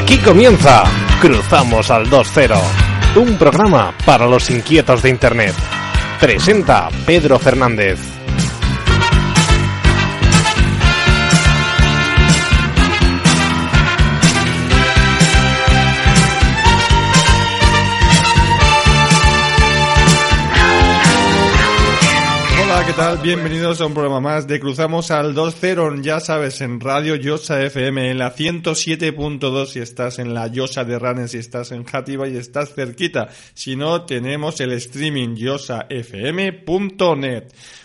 Aquí comienza Cruzamos al 2-0, un programa para los inquietos de Internet. Presenta Pedro Fernández. Tal? Bienvenidos a un programa más de Cruzamos al 2-0, ya sabes, en Radio Yosa FM, en la 107.2 si estás en la Yosa de Ranes, si estás en Jativa y estás cerquita. Si no, tenemos el streaming yosafm.net.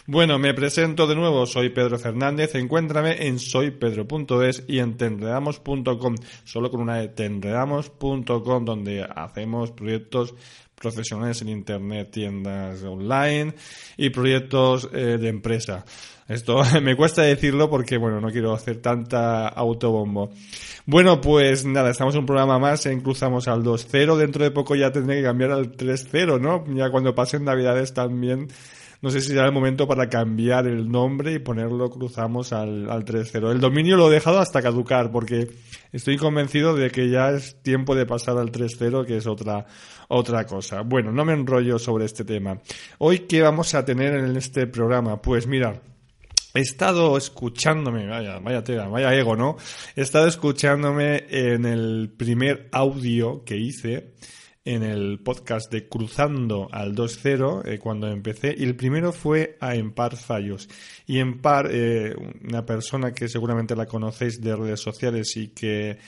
Bueno, me presento de nuevo, soy Pedro Fernández, encuéntrame en soypedro.es y en tenredamos.com, solo con una de tenredamos.com, donde hacemos proyectos profesionales en Internet, tiendas online y proyectos eh, de empresa. Esto me cuesta decirlo porque, bueno, no quiero hacer tanta autobombo. Bueno, pues nada, estamos en un programa más en Cruzamos al 2.0. Dentro de poco ya tendré que cambiar al 3.0, ¿no? Ya cuando pasen Navidades también no sé si será el momento para cambiar el nombre y ponerlo cruzamos al, al 3.0. El dominio lo he dejado hasta caducar porque estoy convencido de que ya es tiempo de pasar al 3.0, que es otra, otra cosa. Bueno, no me enrollo sobre este tema. Hoy, ¿qué vamos a tener en este programa? Pues mira, He estado escuchándome, vaya, vaya tela, vaya ego, ¿no? He estado escuchándome en el primer audio que hice en el podcast de Cruzando al 2.0 eh, cuando empecé y el primero fue a Empar Fallos y Empar, eh, una persona que seguramente la conocéis de redes sociales y que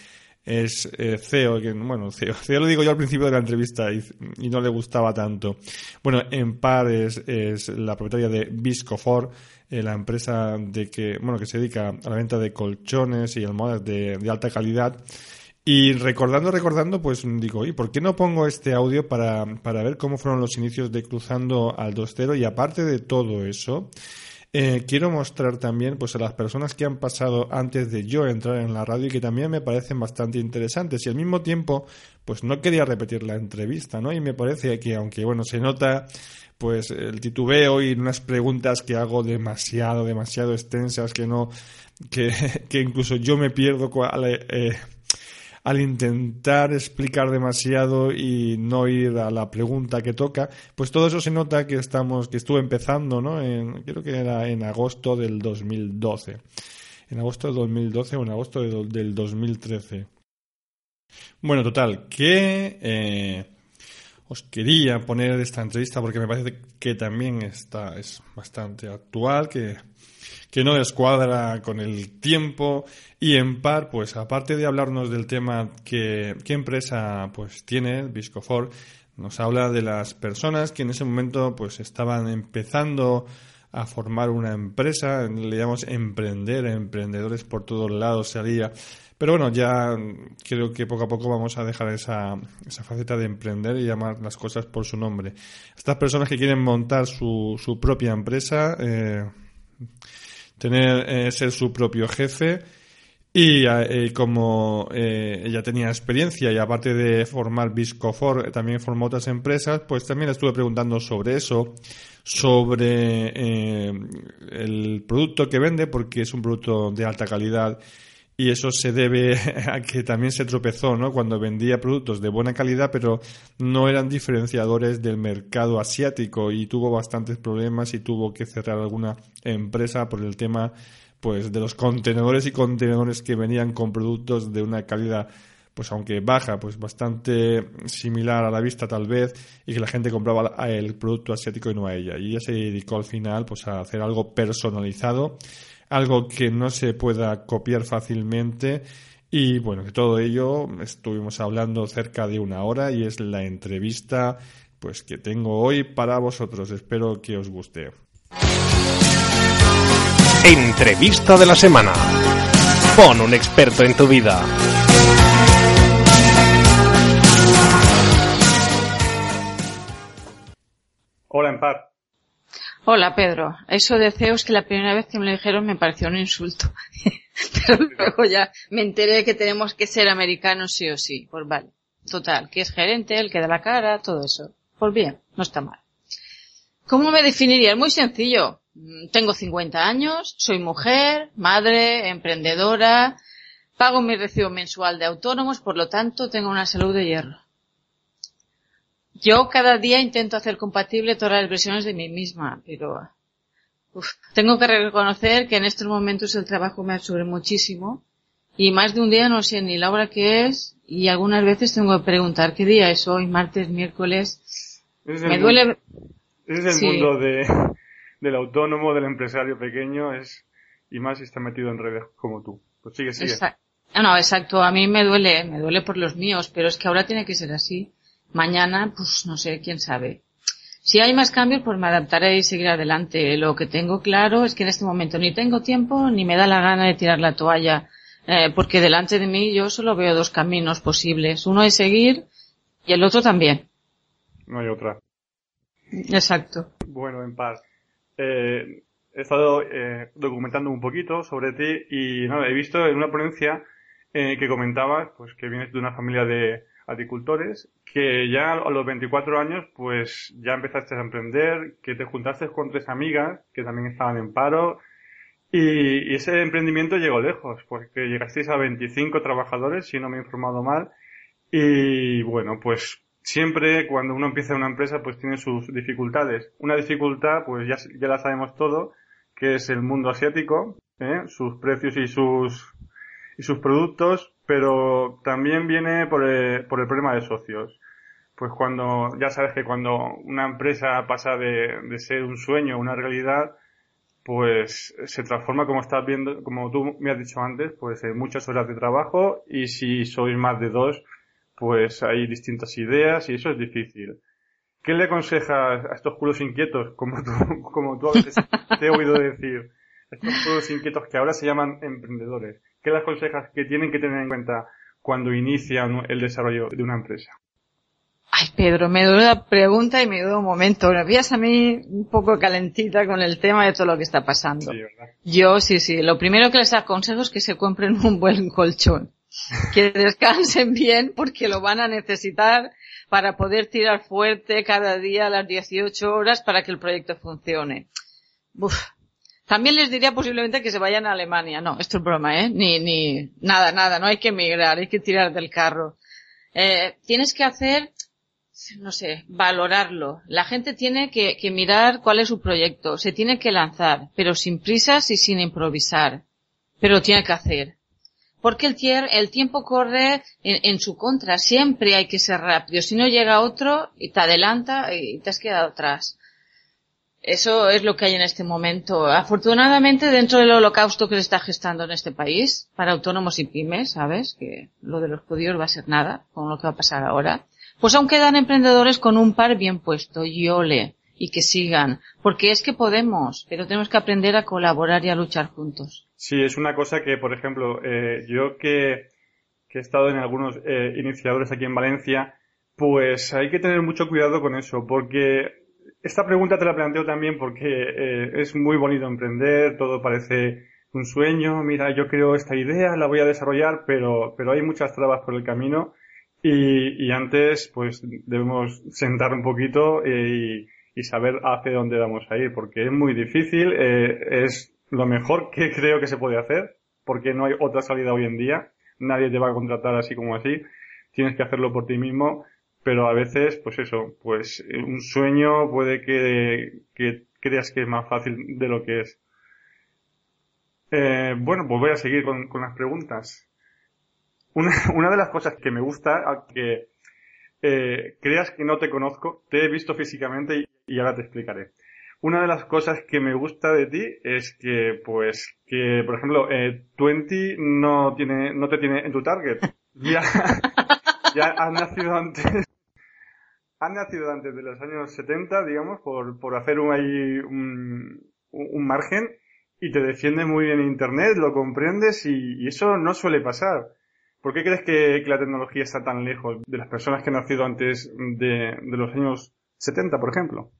es eh, CEO, que, bueno, CEO, CEO, lo digo yo al principio de la entrevista y, y no le gustaba tanto. Bueno, Empar es, es la propietaria de Viscofor, eh, la empresa de que, bueno, que se dedica a la venta de colchones y almohadas de, de alta calidad. Y recordando, recordando, pues digo, ¿y por qué no pongo este audio para, para ver cómo fueron los inicios de Cruzando al 2.0? Y aparte de todo eso, eh, quiero mostrar también pues a las personas que han pasado antes de yo entrar en la radio y que también me parecen bastante interesantes. Y al mismo tiempo, pues no quería repetir la entrevista, ¿no? Y me parece que, aunque bueno, se nota pues el titubeo y unas preguntas que hago demasiado, demasiado extensas que no, que, que incluso yo me pierdo cuál, eh, al intentar explicar demasiado y no ir a la pregunta que toca, pues todo eso se nota que estamos, que estuve empezando, ¿no? En, creo que era en agosto del 2012. En agosto del 2012 o en agosto de, del 2013. Bueno, total, que eh, os quería poner esta entrevista porque me parece que también está, es bastante actual, que que no descuadra con el tiempo y en par, pues aparte de hablarnos del tema que qué empresa pues tiene Viscofor, nos habla de las personas que en ese momento pues estaban empezando a formar una empresa, le llamamos emprender, emprendedores por todos lados salía. Pero bueno, ya creo que poco a poco vamos a dejar esa, esa faceta de emprender y llamar las cosas por su nombre. Estas personas que quieren montar su, su propia empresa, eh, tener eh, ser su propio jefe. Y eh, como eh, ella tenía experiencia y aparte de formar Viscofor también formó otras empresas pues también estuve preguntando sobre eso sobre el producto que vende porque es un producto de alta calidad y eso se debe a que también se tropezó, ¿no? Cuando vendía productos de buena calidad, pero no eran diferenciadores del mercado asiático y tuvo bastantes problemas y tuvo que cerrar alguna empresa por el tema, pues, de los contenedores y contenedores que venían con productos de una calidad pues aunque baja, pues bastante similar a la vista tal vez, y que la gente compraba el producto asiático y no a ella. Y ella se dedicó al final pues a hacer algo personalizado algo que no se pueda copiar fácilmente. Y bueno, de todo ello estuvimos hablando cerca de una hora y es la entrevista pues que tengo hoy para vosotros. Espero que os guste. Entrevista de la semana. Pon un experto en tu vida. Hola, Empar. Hola, Pedro. Eso de CEOs que la primera vez que me lo dijeron me pareció un insulto. Pero luego ya me enteré que tenemos que ser americanos sí o sí. Pues vale. Total, que es gerente, el que da la cara, todo eso. Pues bien, no está mal. ¿Cómo me definiría? Es muy sencillo. Mm, tengo 50 años, soy mujer, madre, emprendedora, pago mi recibo mensual de autónomos, por lo tanto tengo una salud de hierro. Yo cada día intento hacer compatible todas las versiones de mí misma, pero tengo que reconocer que en estos momentos el trabajo me absorbe muchísimo y más de un día no sé ni la hora que es y algunas veces tengo que preguntar qué día es hoy, martes, miércoles. me duele. Ese es el mundo de, del autónomo, del empresario pequeño, es y más si está metido en redes como tú. Pues sigue, sigue. Ah, no, exacto. A mí me duele, me duele por los míos, pero es que ahora tiene que ser así. Mañana, pues no sé, quién sabe. Si hay más cambios, pues me adaptaré y seguiré adelante. Lo que tengo claro es que en este momento ni tengo tiempo ni me da la gana de tirar la toalla, eh, porque delante de mí yo solo veo dos caminos posibles. Uno es seguir y el otro también. No hay otra. Exacto. Bueno, en paz. Eh, he estado eh, documentando un poquito sobre ti y no, he visto en una ponencia eh, que comentabas pues que vienes de una familia de agricultores que ya a los 24 años pues ya empezaste a emprender, que te juntaste con tres amigas que también estaban en paro y, ese emprendimiento llegó lejos porque llegasteis a 25 trabajadores si no me he informado mal y bueno pues siempre cuando uno empieza una empresa pues tiene sus dificultades. Una dificultad pues ya, ya la sabemos todo, que es el mundo asiático, ¿eh? sus precios y sus, y sus productos, pero también viene por el, por el problema de socios. Pues cuando, ya sabes que cuando una empresa pasa de, de ser un sueño a una realidad, pues se transforma como estás viendo, como tú me has dicho antes, pues en muchas horas de trabajo y si sois más de dos, pues hay distintas ideas y eso es difícil. ¿Qué le aconsejas a estos culos inquietos, como tú, como tú a veces te he oído decir, estos culos inquietos que ahora se llaman emprendedores? ¿Qué le aconsejas que tienen que tener en cuenta cuando inician el desarrollo de una empresa? Ay, Pedro, me duele la pregunta y me duele un momento. Me pillas a mí un poco calentita con el tema de todo lo que está pasando. Yo, sí, sí. Lo primero que les aconsejo es que se compren un buen colchón que descansen bien porque lo van a necesitar para poder tirar fuerte cada día a las 18 horas para que el proyecto funcione. También les diría posiblemente que se vayan a Alemania. No, esto es broma, ¿eh? Ni, ni, nada, nada, no hay que emigrar, hay que tirar del carro. Eh, tienes que hacer, no sé, valorarlo. La gente tiene que, que mirar cuál es su proyecto, se tiene que lanzar, pero sin prisas y sin improvisar. Pero tiene que hacer porque el, el tiempo corre en, en, su contra. Siempre hay que ser rápido. Si no llega otro y te adelanta y te has quedado atrás. Eso es lo que hay en este momento. Afortunadamente, dentro del holocausto que se está gestando en este país, para autónomos y pymes, ¿sabes? Que lo de los judíos va a ser nada con lo que va a pasar ahora. Pues aún quedan emprendedores con un par bien puesto, y ole, y que sigan. Porque es que podemos, pero tenemos que aprender a colaborar y a luchar juntos. Sí, es una cosa que, por ejemplo, eh, yo que, que, he estado en algunos eh, iniciadores aquí en Valencia, pues hay que tener mucho cuidado con eso, porque esta pregunta te la planteo también porque eh, es muy bonito emprender, todo parece un sueño, mira, yo creo esta idea, la voy a desarrollar, pero, pero hay muchas trabas por el camino y, antes pues debemos sentar un poquito y, y saber hacia dónde vamos a ir, porque es muy difícil, eh, es lo mejor que creo que se puede hacer, porque no hay otra salida hoy en día. Nadie te va a contratar así como así. Tienes que hacerlo por ti mismo, pero a veces, pues eso, pues un sueño puede que, que creas que es más fácil de lo que es. Eh, bueno, pues voy a seguir con, con las preguntas. Una, una, de las cosas que me gusta, que eh, creas que no te conozco, te he visto físicamente y, y ahora te explicaré. Una de las cosas que me gusta de ti es que, pues, que, por ejemplo, eh, Twenty no tiene, no te tiene en tu target. Ya, ya has nacido antes, has nacido antes de los años 70, digamos, por, por hacer un, ahí un, un margen. y te defiende muy bien Internet, lo comprendes y, eso no suele pasar. ¿Por qué crees que, la tecnología está tan lejos de las personas que han nacido antes de, los años 70, por ejemplo?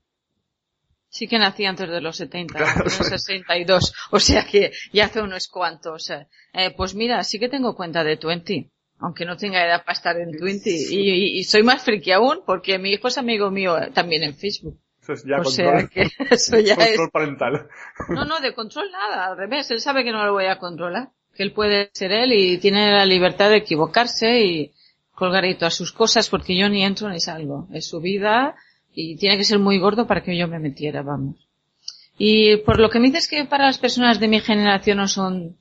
Sí que nací antes de los 70, en los 62, o sea que ya hace unos cuantos. Eh, pues mira, sí que tengo cuenta de Twenty, aunque no tenga edad para estar en Twenty. Y, y, soy más friki aún porque mi hijo es amigo mío también en Facebook. Eso es ya o control, que eso ya control parental. No, no, de control nada, al revés. Él sabe que no lo voy a controlar. Que él puede ser él y tiene la libertad de equivocarse y colgar ahí todas sus cosas porque yo ni entro ni salgo. Es su vida y tiene que ser muy gordo para que yo me metiera, vamos. Y por lo que me dices que para las personas de mi generación no son,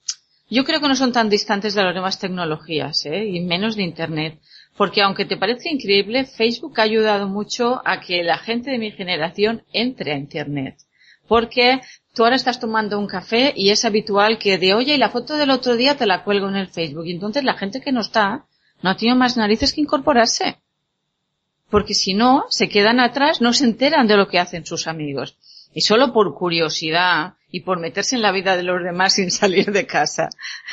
yo creo que no son tan distantes de las nuevas tecnologías, ¿eh? Y menos de Internet. Porque aunque te parezca increíble, Facebook ha ayudado mucho a que la gente de mi generación entre a Internet. Porque tú ahora estás tomando un café y es habitual que de oye y la foto del otro día te la cuelgo en el Facebook. Y entonces la gente que no está no ha tenido más narices que incorporarse. Porque si no, se quedan atrás, no se enteran de lo que hacen sus amigos. Y solo por curiosidad y por meterse en la vida de los demás sin salir de casa.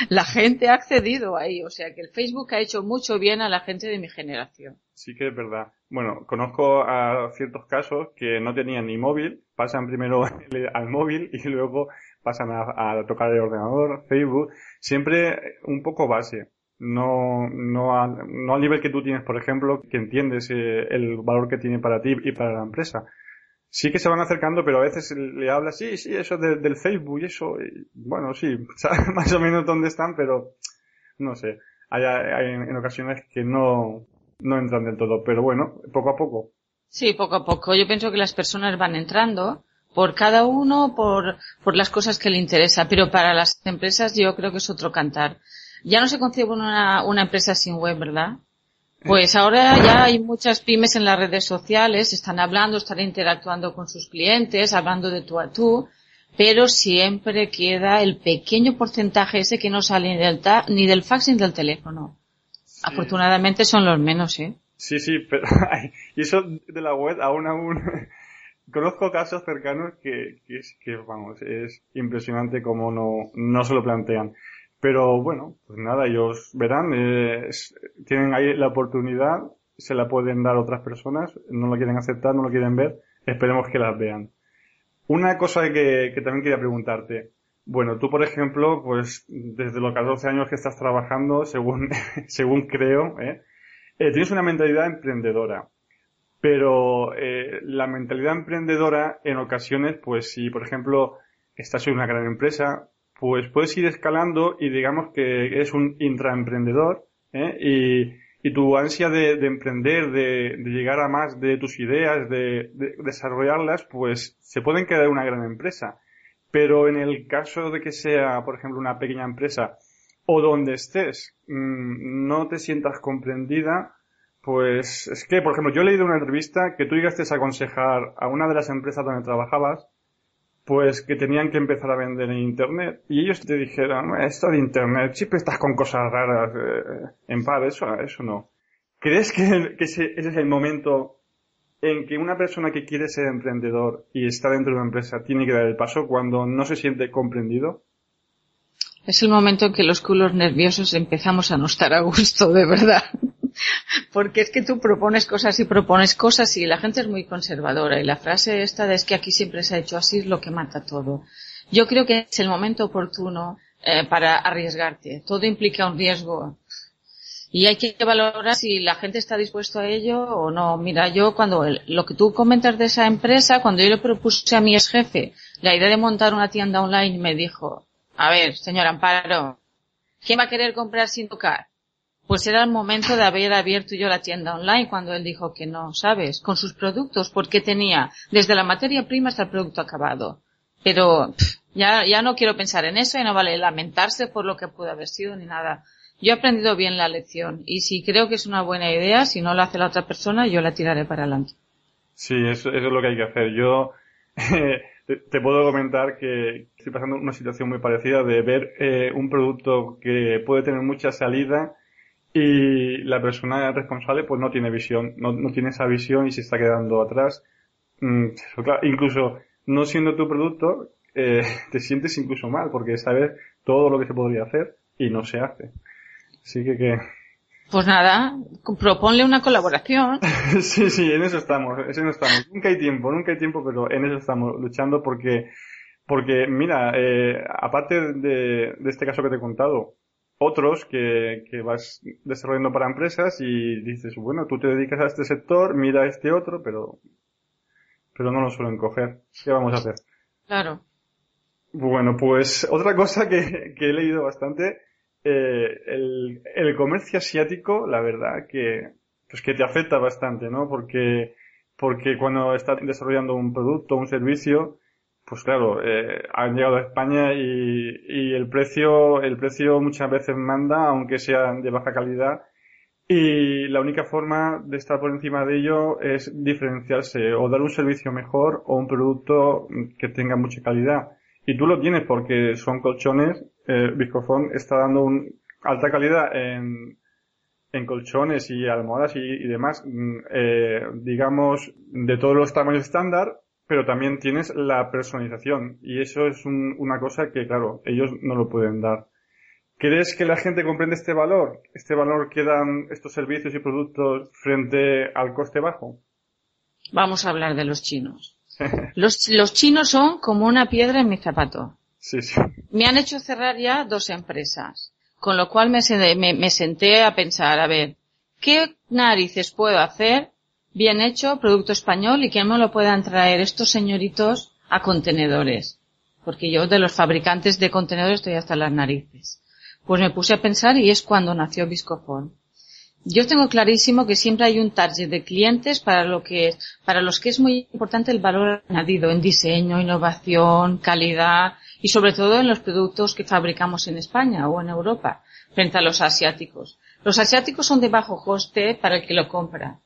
La gente ha accedido ahí, o sea que el Facebook ha hecho mucho bien a la gente de mi generación. Sí que es verdad. Bueno, conozco a ciertos casos que no tenían ni móvil, pasan primero al móvil y luego pasan a, tocar el ordenador, Facebook, siempre un poco base. No, no, no al nivel que tú tienes, por ejemplo, que entiendes eh, el valor que tiene para ti y para la empresa sí que se van acercando, pero a veces le habla, sí, sí, eso del Facebook y eso, bueno, sí, sabes más o menos dónde están, pero no sé, hay, en ocasiones que no, no entran del todo, pero bueno, poco a poco. Sí, poco a poco. Yo pienso que las personas van entrando por cada uno, por, por las cosas que le interesa, pero para las empresas yo creo que es otro cantar. Ya no se concibe una, una empresa sin web, ¿verdad? Pues ahora ya hay muchas pymes en las redes sociales, están hablando, están interactuando con sus clientes, hablando de tú a tú, pero siempre queda el pequeño porcentaje ese que no sale ni del, ni del fax ni del teléfono. Afortunadamente son los menos, ¿eh? Sí, sí, pero y eso de la web aún aún conozco casos cercanos que, que, que vamos, es impresionante cómo no, no se lo plantean. Pero bueno, pues nada, ellos verán, eh, tienen ahí la oportunidad, se la pueden dar otras personas, no lo quieren aceptar, no lo quieren ver, esperemos que las vean. Una cosa que, que también quería preguntarte, bueno, tú por ejemplo, pues desde los 14 años que estás trabajando, según, según creo, ¿eh? Eh, tienes una mentalidad emprendedora. Pero eh, la mentalidad emprendedora en ocasiones, pues si por ejemplo estás en una gran empresa, pues puedes ir escalando y digamos que eres un intraemprendedor ¿eh? y, tu ansia de, emprender, de, llegar a más de tus ideas, de, desarrollarlas, pues se pueden quedar en una gran empresa. Pero en el caso de que sea, por ejemplo, una pequeña empresa o donde estés, mm, no te sientas comprendida, pues es que, por ejemplo, yo he leído una entrevista que tú llegaste a aconsejar a una de las empresas donde trabajabas pues que tenían que empezar a vender en internet. Y ellos te dijeron esto de internet siempre estás con cosas raras eh, en par eso eso no crees que, ese, es el momento en que una persona que quiere ser emprendedor y está dentro de una empresa tiene que dar el paso cuando no se siente comprendido es el momento en que los culos nerviosos empezamos a no estar a gusto de verdad porque es que tú propones cosas y propones cosas y la gente es muy conservadora y la frase esta de es que aquí siempre se ha hecho así es lo que mata todo. Yo creo que es el momento oportuno eh, para arriesgarte. Todo implica un riesgo y hay que valorar si la gente está dispuesto a ello o no. Mira, yo cuando lo que tú comentas de esa empresa, cuando yo le propuse a mi ex jefe la idea de montar una tienda online, me dijo, a ver, señor Amparo, ¿quién va a querer comprar sin tocar? Pues era el momento de haber abierto yo la tienda online cuando él dijo que no, ¿sabes? Con sus productos, porque tenía desde la materia prima hasta el producto acabado. Pero ya, ya no quiero pensar en eso y no vale lamentarse por lo que pudo haber sido ni nada. Yo he aprendido bien la lección y si creo que es una buena idea, si no la hace la otra persona, yo la tiraré para adelante. Sí, eso, es lo que hay que hacer. Yo te, puedo comentar que estoy pasando una situación muy parecida de ver eh, un producto que puede tener mucha salida y la persona responsable pues no tiene visión, no, no tiene esa visión y se está quedando atrás. Mm, incluso no siendo tu producto, eh, te sientes incluso mal porque sabes todo lo que se podría hacer y no se hace. Así que que... Pues nada, proponle una colaboración. sí, sí, en eso estamos, en eso estamos. Nunca hay tiempo, nunca hay tiempo, pero en eso estamos luchando porque, porque mira, eh, aparte de, de este caso que te he contado, otros que, que vas desarrollando para empresas y dices, bueno, tú te dedicas a este sector, mira este otro, pero, pero no lo suelen coger. ¿Qué vamos a hacer? Claro. Bueno, pues otra cosa que, que he leído bastante, eh, el, el comercio asiático, la verdad que, pues que te afecta bastante, ¿no? Porque, porque cuando estás desarrollando un producto, un servicio, pues claro, eh, han llegado a España y, y, el precio, el precio muchas veces manda, aunque sea de baja calidad. Y la única forma de estar por encima de ello es diferenciarse o dar un servicio mejor o un producto que tenga mucha calidad. Y tú lo tienes porque son colchones, eh, Viscofón está dando un alta calidad en, en colchones y almohadas y, y demás, mm, eh, digamos, de todos los tamaños estándar, pero también tienes la personalización y eso es un, una cosa que, claro, ellos no lo pueden dar. ¿Crees que la gente comprende este valor? ¿Este valor que dan estos servicios y productos frente al coste bajo? Vamos a hablar de los chinos. los, los chinos son como una piedra en mi zapato. Sí, sí. Me han hecho cerrar ya dos empresas, con lo cual me, me, me senté a pensar, a ver, ¿qué narices puedo hacer bien hecho, producto español y que me lo puedan traer estos señoritos a contenedores. Porque yo de los fabricantes de contenedores estoy hasta las narices. Pues me puse a pensar y es cuando nació Viscofon. Yo tengo clarísimo que siempre hay un target de clientes para lo que para los que es muy importante el valor añadido en diseño, innovación, calidad y sobre todo en los productos que fabricamos en España o en Europa frente a los asiáticos. Los asiáticos son de bajo coste para el que lo compra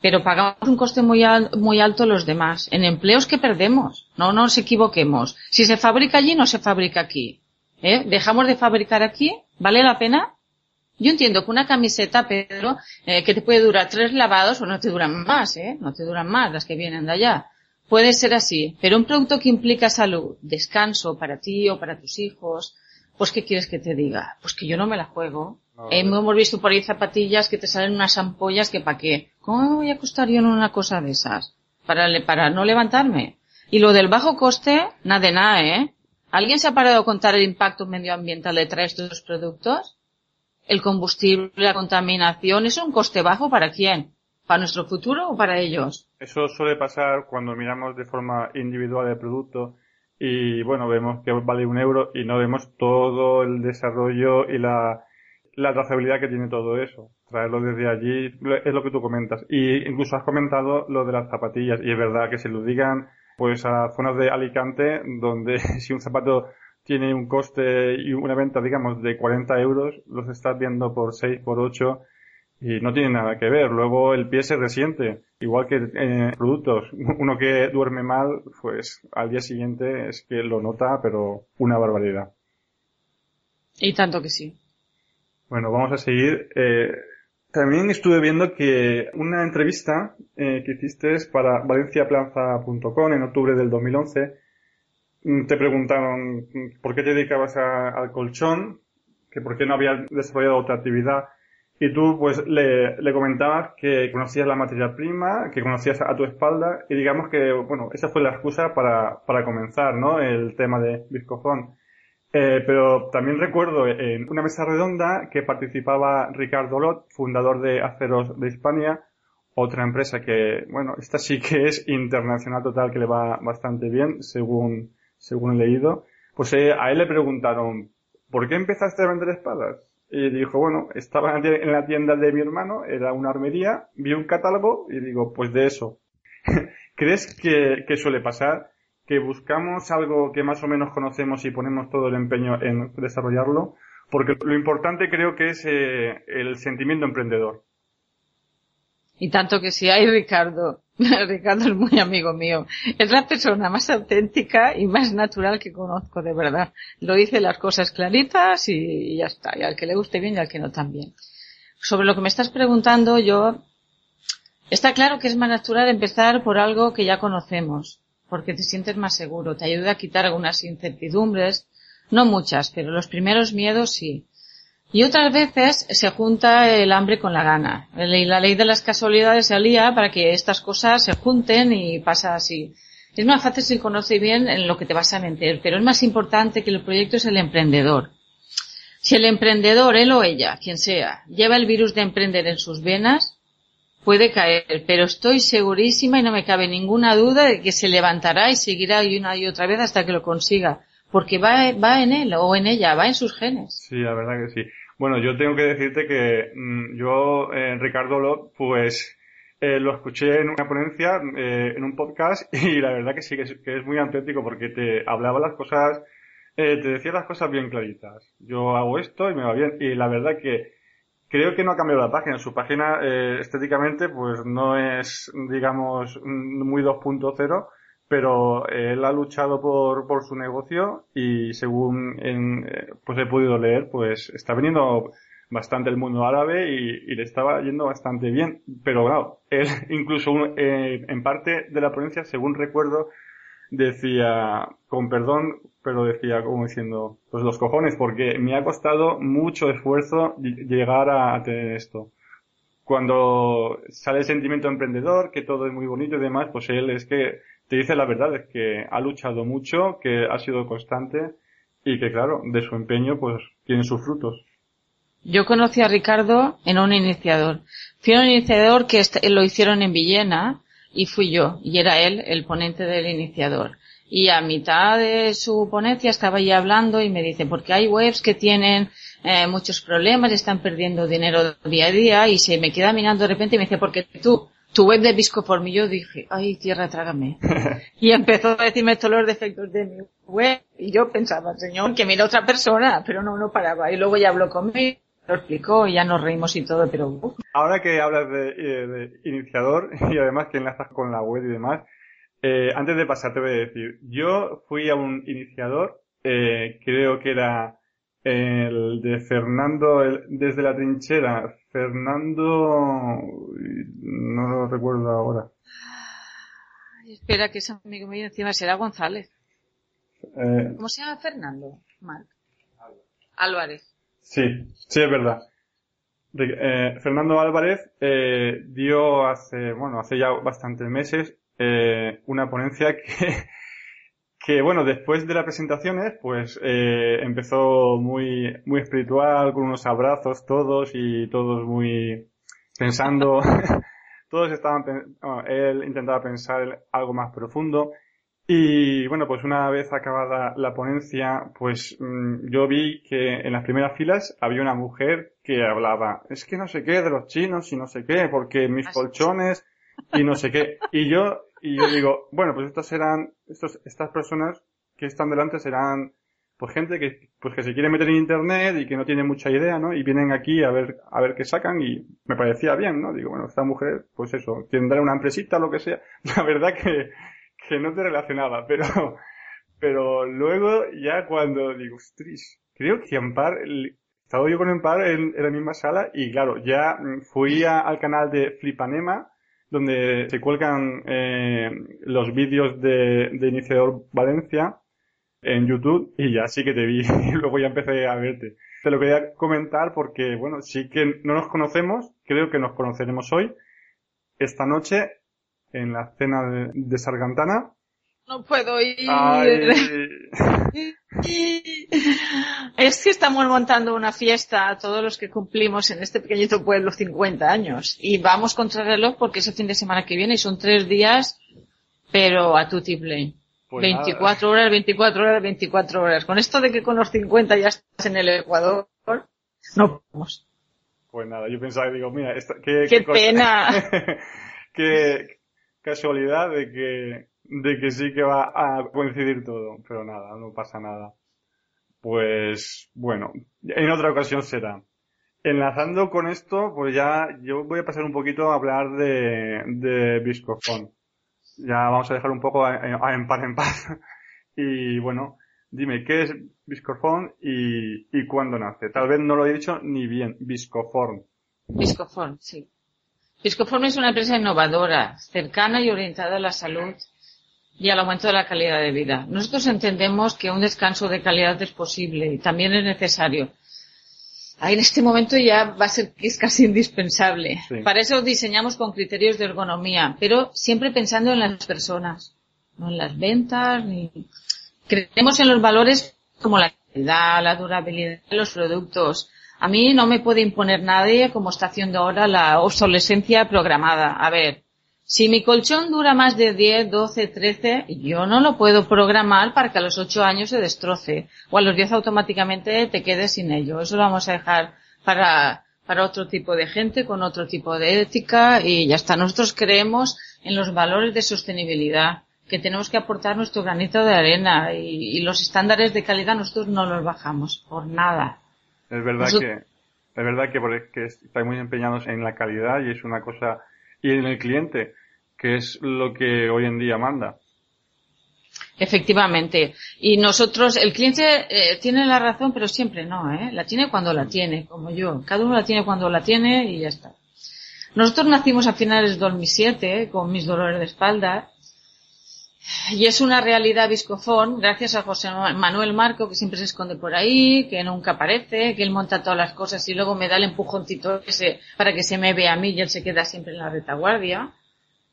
pero pagamos un coste muy, al, muy alto los demás, en empleos que perdemos. No nos equivoquemos. Si se fabrica allí, no se fabrica aquí. ¿Eh? ¿Dejamos de fabricar aquí? ¿Vale la pena? Yo entiendo que una camiseta, Pedro, eh, que te puede durar tres lavados, o no te duran más, ¿eh? No te duran más las que vienen de allá. Puede ser así, pero un producto que implica salud, descanso para ti o para tus hijos, pues ¿qué quieres que te diga? Pues que yo no me la juego. No, Hemos visto por ahí zapatillas que te salen unas ampollas que para qué. ¿Cómo me voy a costar yo en una cosa de esas? Para, para no levantarme. Y lo del bajo coste, nada de nada, ¿eh? ¿Alguien se ha parado a contar el impacto medioambiental detrás de estos productos? El combustible, la contaminación, ¿es un coste bajo para quién? ¿Para nuestro futuro o para ellos? Eso suele pasar cuando miramos de forma individual el producto y bueno, vemos que vale un euro y no vemos todo el desarrollo y la, la trazabilidad que tiene todo eso. Traerlo desde allí es lo que tú comentas. Y incluso has comentado lo de las zapatillas y es verdad que se lo digan pues a zonas de Alicante donde si un zapato tiene un coste y una venta digamos de 40 euros los estás viendo por 6, por 8 y no tiene nada que ver. Luego el pie se resiente, igual que en productos. Uno que duerme mal, pues al día siguiente es que lo nota, pero una barbaridad. Y tanto que sí. Bueno, vamos a seguir. Eh, también estuve viendo que una entrevista eh, que hiciste para valenciaplanza.com en octubre del 2011, mm, te preguntaron mm, por qué te dedicabas a, al colchón, que por qué no habías desarrollado otra actividad y tú, pues, le, le comentabas que conocías la materia prima, que conocías a tu espalda, y digamos que, bueno, esa fue la excusa para, para comenzar, ¿no? El tema de Viscofón. Eh, pero también recuerdo en una mesa redonda que participaba Ricardo Lot, fundador de Aceros de Hispania, otra empresa que, bueno, esta sí que es internacional total, que le va bastante bien, según, según he leído. Pues eh, a él le preguntaron, ¿por qué empezaste a vender espadas? Y dijo, bueno, estaba en la tienda de mi hermano, era una armería, vi un catálogo y digo, pues de eso. ¿Crees que, suele pasar? Que buscamos algo que más o menos conocemos y ponemos todo el empeño en desarrollarlo. Porque lo importante creo que es eh, el sentimiento emprendedor. Y tanto que si hay, Ricardo. Ricardo es muy amigo mío. Es la persona más auténtica y más natural que conozco, de verdad. Lo dice las cosas claritas y ya está. Y al que le guste bien y al que no también. Sobre lo que me estás preguntando, yo, está claro que es más natural empezar por algo que ya conocemos. porque te sientes más seguro, te ayuda a quitar algunas incertidumbres, no muchas, pero los primeros miedos sí. Y otras veces se junta el hambre con la gana. La ley de las casualidades se alía para que estas cosas se junten y pasa así. Es más fácil si conoce bien en lo que te vas a meter, pero es más importante que el proyecto es el emprendedor. Si el emprendedor, él o ella, quien sea, lleva el virus de emprender en sus venas, puede caer, pero estoy segurísima y no me cabe ninguna duda de que se levantará y seguirá una y otra vez hasta que lo consiga porque va, va en él o en ella, va en sus genes. Sí, la verdad que sí. Bueno, yo tengo que decirte que mm, yo, eh, Ricardo Lot, pues eh, lo escuché en una ponencia, eh, en un podcast, y la verdad que sí, que es, muy auténtico porque te hablaba las cosas, te decía las cosas bien claritas. Yo hago esto y me va bien. Y la verdad que creo que no ha cambiado la página. Su página estéticamente pues no es, digamos, muy 2.0, pero él ha luchado por, por su negocio y según en, eh, pues he podido leer, pues está viniendo bastante el mundo árabe y, le estaba yendo bastante bien. Pero claro, él incluso eh, en parte de la ponencia, según recuerdo, decía, con perdón, pero decía como diciendo, pues los cojones, porque me ha costado mucho esfuerzo llegar a tener esto. Cuando sale el sentimiento emprendedor, que todo es muy bonito y demás, pues él es que te dice la verdad, es que ha luchado mucho, que ha sido constante y que claro, de su empeño pues tiene sus frutos. Yo conocí a Ricardo en un iniciador. Fui un iniciador que lo hicieron en Villena y fui yo, y era él el ponente del iniciador. Y a mitad de su ponencia estaba ya hablando y me dice, porque hay webs que tienen eh, muchos problemas, están perdiendo dinero día a día y se me queda mirando de repente y me dice, porque tú tu web de Biscoform y yo dije, ay tierra, trágame. y empezó a decirme todos los defectos de mi web y yo pensaba, señor, que mira otra persona, pero no, no paraba. Y luego ya habló conmigo, lo explicó y ya nos reímos y todo, pero... Ahora que hablas de, eh, iniciador y además que enlazas con la web y demás, eh, antes de pasar te voy a decir, yo fui a un iniciador, eh, creo que era el de Fernando desde la trinchera. Fernando, no lo recuerdo ahora. espera, que es amigo mío encima será González. Eh, ¿Cómo se llama Fernando? Marc. Álvarez. Sí, sí es verdad. Eh, Fernando Álvarez eh, dio hace, bueno, hace ya bastantes meses una ponencia que que bueno, después de las presentaciones, pues eh, empezó muy, muy espiritual, con unos abrazos todos y todos muy pensando, todos estaban, él intentaba pensar algo más profundo. Y bueno, pues una vez acabada la ponencia, pues mm, yo vi que en las primeras filas había una mujer que hablaba, es que no sé qué de los chinos y no sé qué, porque mis colchones y no sé qué. Y yo y yo digo, bueno, pues estas serán, estos, estas personas que están delante serán, pues gente que, pues que se quiere meter en internet y que no tiene mucha idea, ¿no? Y vienen aquí a ver, a ver qué sacan y me parecía bien, ¿no? Digo, bueno, esta mujer, pues eso, tendrá una empresita o lo que sea. La verdad que, que no te relacionaba, pero, pero luego ya cuando digo, ostras, creo que Ampar, estaba yo con Ampar en, en la misma sala y claro, ya fui al canal de Flipanema, donde se cuelgan eh, los vídeos de, Iniciador Valencia en YouTube y ya sí que te vi y luego ya empecé a verte. Te lo quería comentar porque, bueno, sí que no nos conocemos, creo que nos conoceremos hoy, esta noche, en la cena de Sargantana, no puedo ir. Es que estamos montando una fiesta a todos los que cumplimos en este pequeñito pueblo 50 años. Y vamos contra el reloj porque es el fin de semana que viene y son tres días, pero a tu play. 24 pues horas, 24 horas, 24 horas. Con esto de que con los 50 ya estás en el Ecuador, no podemos. Pues nada, yo pensaba, digo, mira, qué, qué pena. qué casualidad de que de que sí que va a coincidir todo, pero nada, no pasa nada. Pues bueno, en otra ocasión será. Enlazando con esto, pues ya yo voy a pasar un poquito a hablar de, de Biscofon. Ya vamos a dejar un poco a, en par en paz. y bueno, dime, ¿qué es Biscofon y, y cuándo nace? Tal vez no lo he dicho ni bien, Biscoform. Biscoform, sí. Biscoform es una empresa innovadora, cercana y orientada a la salud y al aumento de la calidad de vida. Nosotros entendemos que un descanso de calidad es posible y también es necesario. Ahí en este momento ya va a ser que es casi indispensable. Para eso diseñamos con criterios de ergonomía, pero siempre pensando en las personas, no en las ventas, ni creemos en los valores como la calidad, la durabilidad de los productos. A mí no me puede imponer nadie, como está haciendo ahora, la obsolescencia programada. A ver, si mi colchón dura más de 10, 12, 13, yo no lo puedo programar para que a los 8 años se destroce o a los 10 automáticamente te quedes sin ello. Eso lo vamos a dejar para, para otro tipo de gente con otro tipo de ética y ya está. Nosotros creemos en los valores de sostenibilidad que tenemos que aportar nuestro granito de arena y, los estándares de calidad nosotros no los bajamos por nada. Es verdad que es verdad que, que estáis muy empeñados en la calidad y es una cosa y en el cliente, que es lo que hoy en día manda. Efectivamente. Y nosotros, el cliente eh, tiene la razón, pero siempre no, ¿eh? La tiene cuando la tiene, como yo. Cada uno la tiene cuando la tiene y ya está. Nosotros nacimos a finales de 2007 con mis dolores de espalda y es una realidad viscofón gracias a José Manuel Marco que siempre se esconde por ahí, que nunca aparece, que él monta todas las cosas y luego me da el empujoncito ese para que se me vea a mí y él se queda siempre en la retaguardia.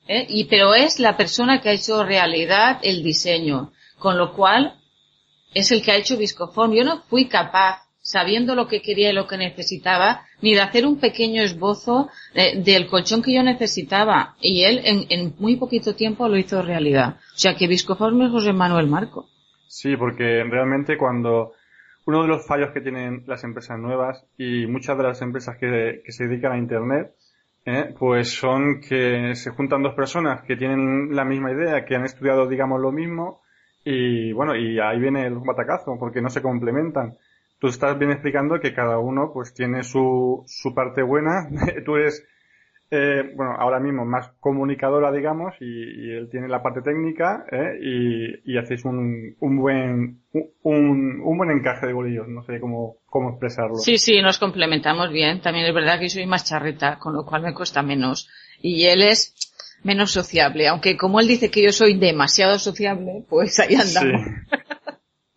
¿eh? Y pero es la persona que ha hecho realidad el diseño, con lo cual es el que ha hecho viscofón. Yo no fui capaz sabiendo lo que quería y lo que necesitaba, ni de hacer un pequeño esbozo del colchón que yo necesitaba. Y él en, muy poquito tiempo lo hizo realidad. O sea que Viscoforme es José Manuel Marco. Sí, porque realmente cuando uno de los fallos que tienen las empresas nuevas y muchas de las empresas que, que se dedican a Internet, eh, pues son que se juntan dos personas que tienen la misma idea, que han estudiado, digamos, lo mismo, y bueno, y ahí viene el batacazo, porque no se complementan tú estás bien explicando que cada uno pues tiene su, su parte buena. tú eres, eh, bueno, ahora mismo más comunicadora, digamos, y, él tiene la parte técnica, ¿eh? y, y hacéis un, un buen, un, un buen encaje de bolillos, no sé cómo, cómo expresarlo. Sí, sí, nos complementamos bien. También es verdad que soy más charreta, con lo cual me cuesta menos. Y él es, menos sociable, aunque como él dice que yo soy demasiado sociable, pues ahí andamos. Sí.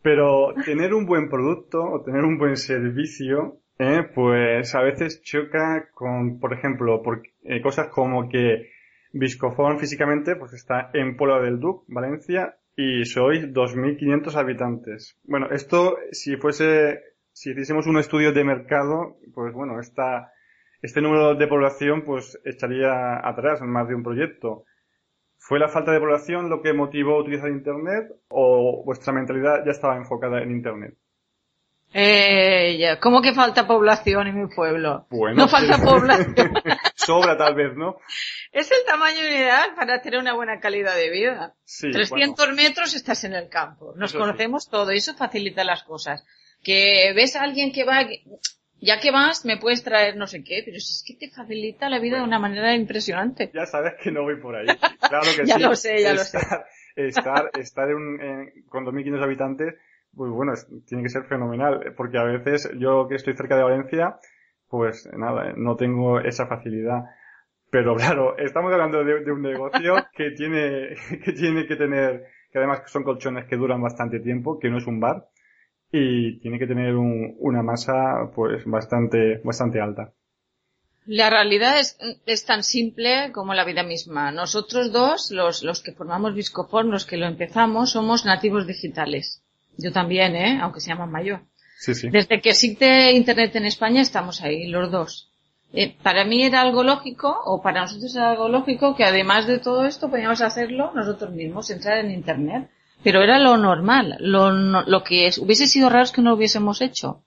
Pero tener un buen producto o tener un buen servicio, eh, pues a veces choca con, por ejemplo, por, eh, cosas como que Viscofón físicamente pues está en Puebla del Duc, Valencia, y sois 2.500 habitantes. Bueno, esto, si fuese, si hiciésemos un estudio de mercado, pues bueno, esta, este número de población pues estaría atrás en más de un proyecto. ¿Fue la falta de población lo que motivó utilizar Internet o vuestra mentalidad ya estaba enfocada en Internet? Eh, ¿Cómo que falta población en mi pueblo? Bueno, no falta población. Sobra tal vez, ¿no? Es el tamaño ideal para tener una buena calidad de vida. 300 metros estás en el campo. Nos conocemos todo y eso facilita las cosas. Que ves a alguien que va, ya que vas, me puedes traer no sé qué, pero si es que te facilita la vida de una manera impresionante. Ya sabes que no voy por ahí. Claro que ya sí. lo sé, ya lo sé. Estar, estar en, en, con 2.500 habitantes, pues bueno, tiene que ser fenomenal, porque a veces yo que estoy cerca de Valencia, pues nada, no tengo esa facilidad. Pero claro, estamos hablando de, de un negocio que tiene, que tiene que tener, que además son colchones que duran bastante tiempo, que no es un bar y tiene que tener un, una masa pues bastante, bastante alta. La realidad es, es, tan simple como la vida misma. Nosotros dos, los, los que formamos Viscoform, los que lo empezamos, somos nativos digitales. Yo también, ¿eh? Aunque se llama mayor. Sí, sí. Desde que existe Internet en España estamos ahí, los dos. Eh, para mí era algo lógico, o para nosotros era algo lógico, que además de todo esto podíamos hacerlo nosotros mismos, entrar en Internet. Pero era lo normal, lo, lo que es, hubiese sido raro que no lo hubiésemos hecho.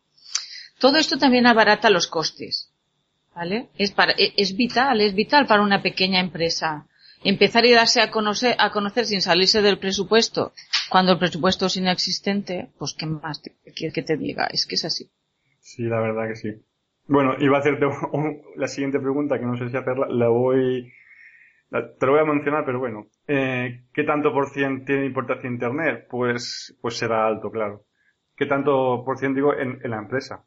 Todo esto también abarata los costes. ¿Vale? Es, para, e, es vital, es vital para una pequeña empresa. Empezar y darse a conocer, a conocer sin salirse del presupuesto, cuando el presupuesto es inexistente, pues qué más quieres que te diga, es que es así. Sí, la verdad que sí. Bueno, iba a hacerte la siguiente pregunta que no sé si hacerla, la voy, te lo voy a mencionar, pero bueno. Eh, ¿Qué tanto por cien tiene importancia Internet? Pues, pues será alto, claro. ¿Qué tanto por cien digo en, en la empresa?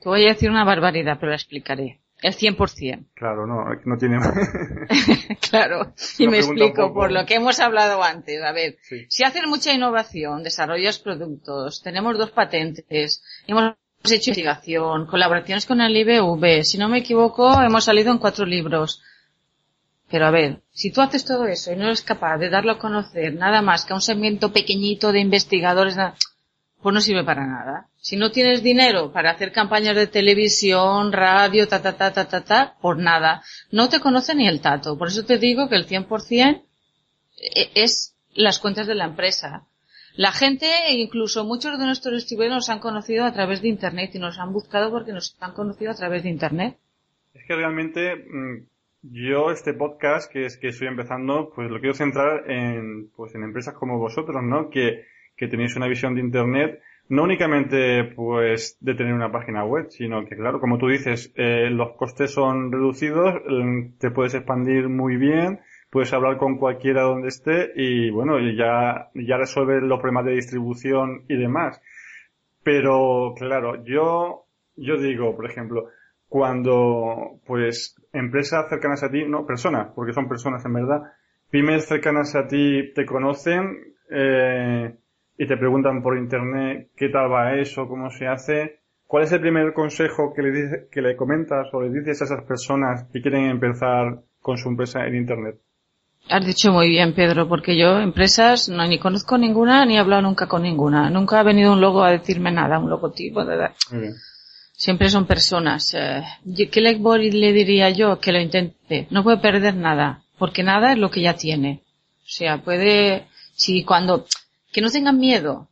Te voy a decir una barbaridad, pero la explicaré. El 100%. Claro, no, no tiene... claro, y me explico por lo que hemos hablado antes. A ver, si haces mucha innovación, desarrollas productos, tenemos dos patentes, hemos hecho investigación, colaboraciones con el IBV, si no me equivoco, hemos salido en cuatro libros. Pero a ver, si tú haces todo eso y no eres capaz de darlo a conocer nada más que a un segmento pequeñito de investigadores, pues no sirve para nada. Si no tienes dinero para hacer campañas de televisión, radio, ta, ta, ta, ta, ta, ta, por nada. No te conoce ni el tato. Por eso te digo que el 100% e, es las cuentas de la empresa. La gente, incluso muchos de nuestros estudiantes nos han conocido a través de Internet y nos han buscado porque nos han conocido a través de Internet. Es que realmente mm, yo este podcast que es que estoy empezando, pues lo quiero centrar en, pues en empresas como vosotros, ¿no? Que que tenéis una visión de Internet no únicamente pues de tener una página web, sino que claro, como tú dices, eh, los costes son reducidos, mm, te puedes expandir muy bien, puedes hablar con cualquiera donde esté y bueno, ya, ya resuelves los problemas de distribución y demás. Pero claro, yo, yo digo, por ejemplo, cuando pues empresas cercanas a ti, no, personas, porque son personas en verdad, pymes cercanas a ti te conocen, eh, y te preguntan por internet qué tal va eso, cómo se hace, ¿cuál es el primer consejo que le, dice, que le comentas o le dices a esas personas que quieren empezar con su empresa en internet? Has dicho muy bien, Pedro, porque yo empresas no ni conozco ninguna ni he hablado nunca con ninguna. Nunca ha venido un logo a decirme nada, un logotipo. De... Siempre son personas. Eh, ¿Qué le diría yo? Que lo intente. No puede perder nada, porque nada es lo que ya tiene. O sea, puede, si cuando, que no tengan miedo.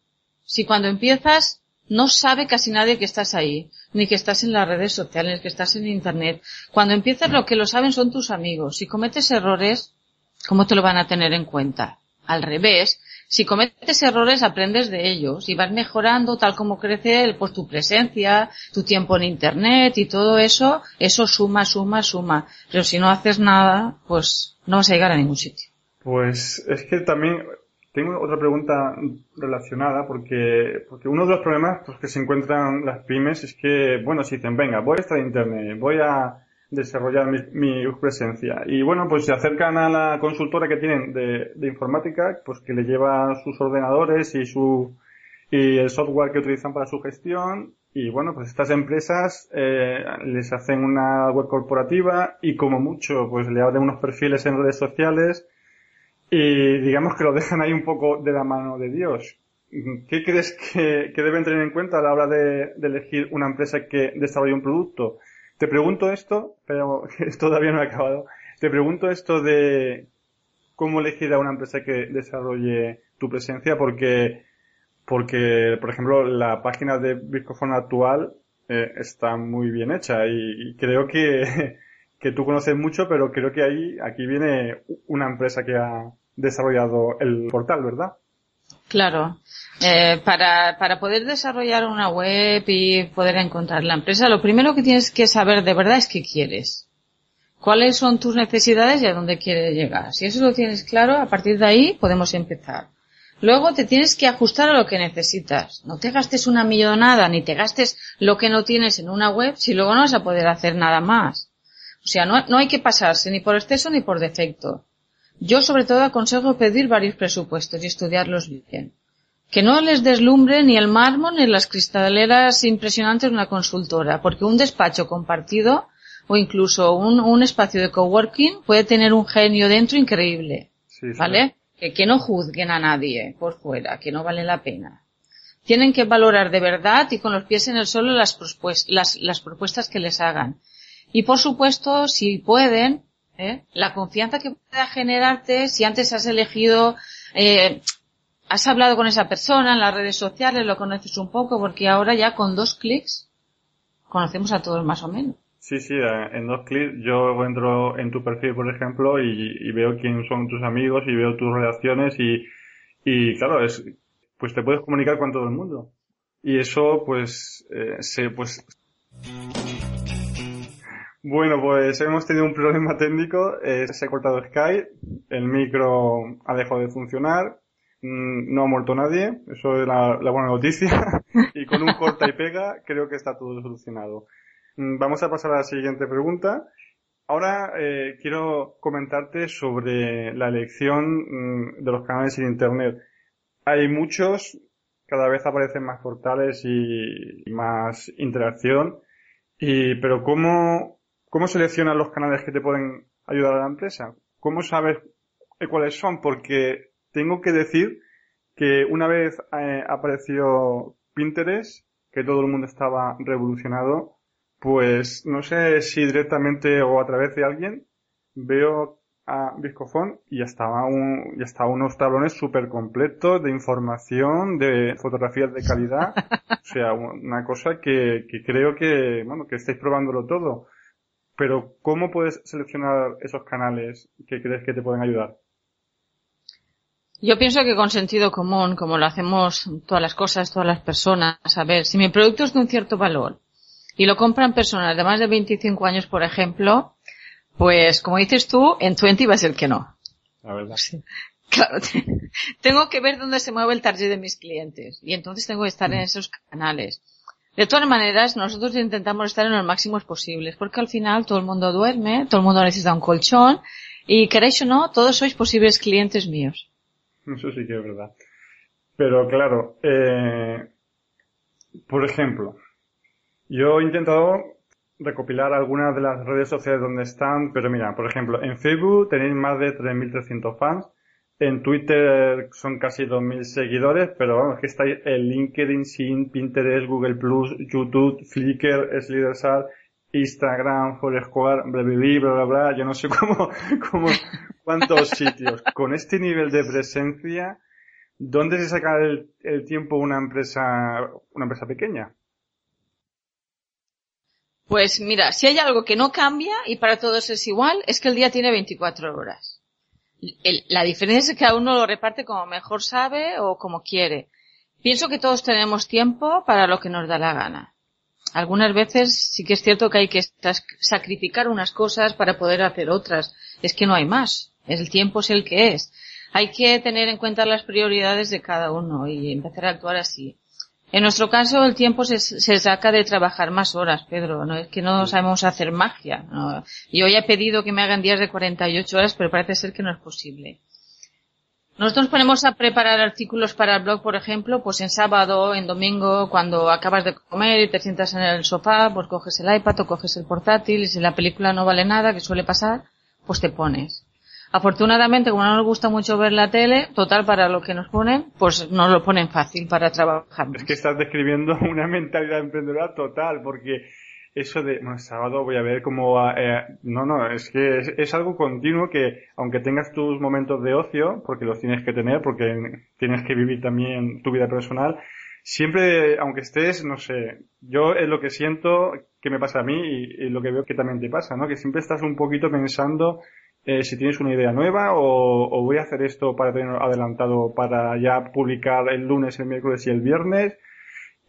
Si cuando empiezas no sabe casi nadie que estás ahí, ni que estás en las redes sociales, que estás en internet. Cuando empiezas lo que lo saben son tus amigos. Si cometes errores, ¿cómo te lo van a tener en cuenta? Al revés, si cometes errores aprendes de ellos y vas mejorando tal como crece pues tu presencia, tu tiempo en internet y todo eso, eso suma, suma, suma. Pero si no haces nada, pues no vas a llegar a ningún sitio. Pues es que también tengo otra pregunta relacionada porque, porque uno de los problemas pues, que se encuentran las pymes es que, bueno, si dicen, venga, voy a estar en internet, voy a desarrollar mi, presencia. Y bueno, pues se acercan a la consultora que tienen de, de informática, pues que le lleva sus ordenadores y su, y el software que utilizan para su gestión. Y bueno, pues estas empresas eh, les hacen una web corporativa y como mucho, pues le abren unos perfiles en redes sociales y digamos que lo dejan ahí un poco de la mano de Dios. ¿Qué crees que, deben tener en cuenta a la hora de, elegir una empresa que desarrolle un producto? Te pregunto esto, todavía no he acabado. Te pregunto esto de cómo elegir a una empresa que desarrolle tu presencia porque, porque, por ejemplo, la página de Bitcoin actual eh, está muy bien hecha y, y creo que, que tú conoces mucho, pero creo que ahí, aquí viene una empresa que ha, desarrollado el portal, ¿verdad? Claro. Eh, para, para poder desarrollar una web y poder encontrar la empresa, lo primero que tienes que saber de verdad es qué quieres. ¿Cuáles son tus necesidades y a dónde quieres llegar? Si eso lo tienes claro, a partir de ahí podemos empezar. Luego te tienes que ajustar a lo que necesitas. No te gastes una millonada ni te gastes lo que no tienes en una web si luego no vas a poder hacer nada más. O sea, no, no hay que pasarse ni por exceso ni por defecto. Yo sobre todo aconsejo pedir varios presupuestos y estudiarlos bien. Que no les deslumbre ni el mármol ni las cristaleras impresionantes de una consultora, porque un despacho compartido o incluso un, espacio de coworking puede tener un genio dentro increíble. ¿Vale? Que, no juzguen a nadie por fuera, que no vale la pena. Tienen que valorar de verdad y con los pies en el suelo las, las propuestas que les hagan. Y por supuesto, si pueden, ¿eh? La confianza que pueda generarte si antes has elegido, eh, has hablado con esa persona en las redes sociales, lo conoces un poco, porque ahora ya con dos clics conocemos a todos más o menos. Sí, sí, eh, en dos clics yo entro en tu perfil, por ejemplo, y, veo quién son tus amigos y veo tus relaciones y, y claro, es, pues te puedes comunicar con todo el mundo. Y eso, pues, eh, se, pues, bueno, pues hemos tenido un problema técnico, eh, se ha cortado Skype, el micro ha dejado de funcionar, mm, no ha muerto nadie, eso es la, buena noticia, y con un corta y pega creo que está todo solucionado. mm, vamos a pasar a la siguiente pregunta. Ahora eh, quiero comentarte sobre la elección mm, de los canales en Internet. Hay muchos, cada vez aparecen más portales y, más interacción. Y, pero ¿cómo, ¿cómo seleccionas los canales que te pueden ayudar a la empresa? ¿Cómo sabes cuáles son? Porque tengo que decir que una vez eh, apareció Pinterest, que todo el mundo estaba revolucionado, pues no sé si directamente o a través de alguien veo a Viscofón y ya estaba un, ya estaba unos tablones súper completos de información, de fotografías de calidad. o sea, una cosa que, que creo que, bueno, que estáis probándolo todo. Pero ¿cómo puedes seleccionar esos canales que crees que te pueden ayudar? Yo pienso que con sentido común, como lo hacemos todas las cosas, todas las personas, a ver, si mi producto es de un cierto valor y lo compran personas de más de 25 años, por ejemplo, pues como dices tú, en 20 va a ser que no. La verdad. Claro, tengo que ver dónde se mueve el target de mis clientes y entonces tengo que estar en mm. esos canales. De todas maneras, nosotros intentamos estar en los máximos posibles porque al final todo el mundo duerme, todo el mundo necesita un colchón y queréis o no, todos sois posibles clientes míos. Eso sí que es verdad. Pero claro, eh, por ejemplo, yo he intentado recopilar algunas de las redes sociales donde están, pero mira, por ejemplo, en Facebook tenéis más de 3.300 fans, en Twitter son casi 2.000 seguidores, pero vamos, que estáis en LinkedIn, Sin, Pinterest, Google+, YouTube, Flickr, Slidersat, Instagram, Foursquare, bla, bla, bla, bla, yo no sé cómo, cómo, cuántos sitios. Con este nivel de presencia, ¿dónde se saca el tiempo una empresa, una empresa pequeña? Pues mira, si hay algo que no cambia y para todos es igual, es que el día tiene 24 horas. La diferencia es que cada uno lo reparte como mejor sabe o como quiere. Pienso que todos tenemos tiempo para lo que nos da la gana algunas veces sí que es cierto que hay que sacrificar unas cosas para poder hacer otras. Es que no hay más. El tiempo es el que es. Hay que tener en cuenta las prioridades de cada uno y empezar a actuar así. En nuestro caso, el tiempo se, saca de trabajar más horas, Pedro. No es que no sabemos hacer magia. Yo ya he pedido que me hagan días de 48 horas, pero parece ser que no es posible. Nosotros ponemos a preparar artículos para el blog, por ejemplo, pues en sábado, en domingo, cuando acabas de comer y te sientas en el sofá, pues coges el iPad o coges el portátil y si la película no vale nada, que suele pasar, pues te pones. Afortunadamente, como no nos gusta mucho ver la tele, total para lo que nos ponen, pues nos lo ponen fácil para trabajar. Es que estás describiendo una mentalidad emprendedora total, porque eso de, bueno, sábado voy a ver cómo, eh, no, no, es que es, algo continuo que, aunque tengas tus momentos de ocio, porque los tienes que tener, porque tienes que vivir también tu vida personal, siempre, aunque estés, no sé, yo es lo que siento que me pasa a mí y, lo que veo que también te pasa, ¿no? Que siempre estás un poquito pensando eh, si tienes una idea nueva o, voy a hacer esto para tener adelantado para ya publicar el lunes, el miércoles y el viernes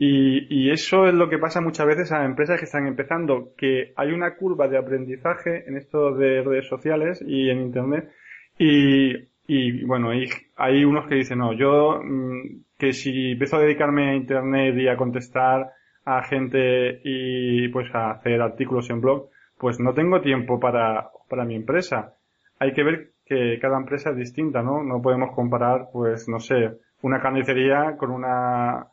y, y, eso es lo que pasa muchas veces a empresas que están empezando, que hay una curva de aprendizaje en esto de redes sociales y en Internet. Y, y bueno, hay, hay unos que dicen, no, yo mm, que si empiezo a dedicarme a Internet y a contestar a gente y pues a hacer artículos en blog, pues no tengo tiempo para, para mi empresa. Hay que ver que cada empresa es distinta, ¿no? No podemos comparar, pues, no sé, una carnicería con una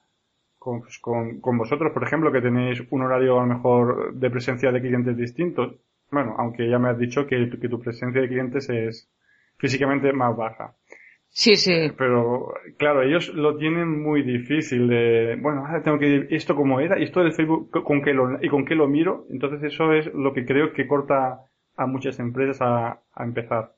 pues, con, con, vosotros, por ejemplo, que tenéis un horario a lo mejor de presencia de clientes distintos. Bueno, aunque ya me has dicho que, que tu presencia de clientes es físicamente más baja. Sí, sí. Pero, claro, ellos lo tienen muy difícil de, bueno, ahora tengo que esto como era, y esto del Facebook, con qué lo, y con qué lo miro. Entonces eso es lo que creo que corta a muchas empresas a, a empezar.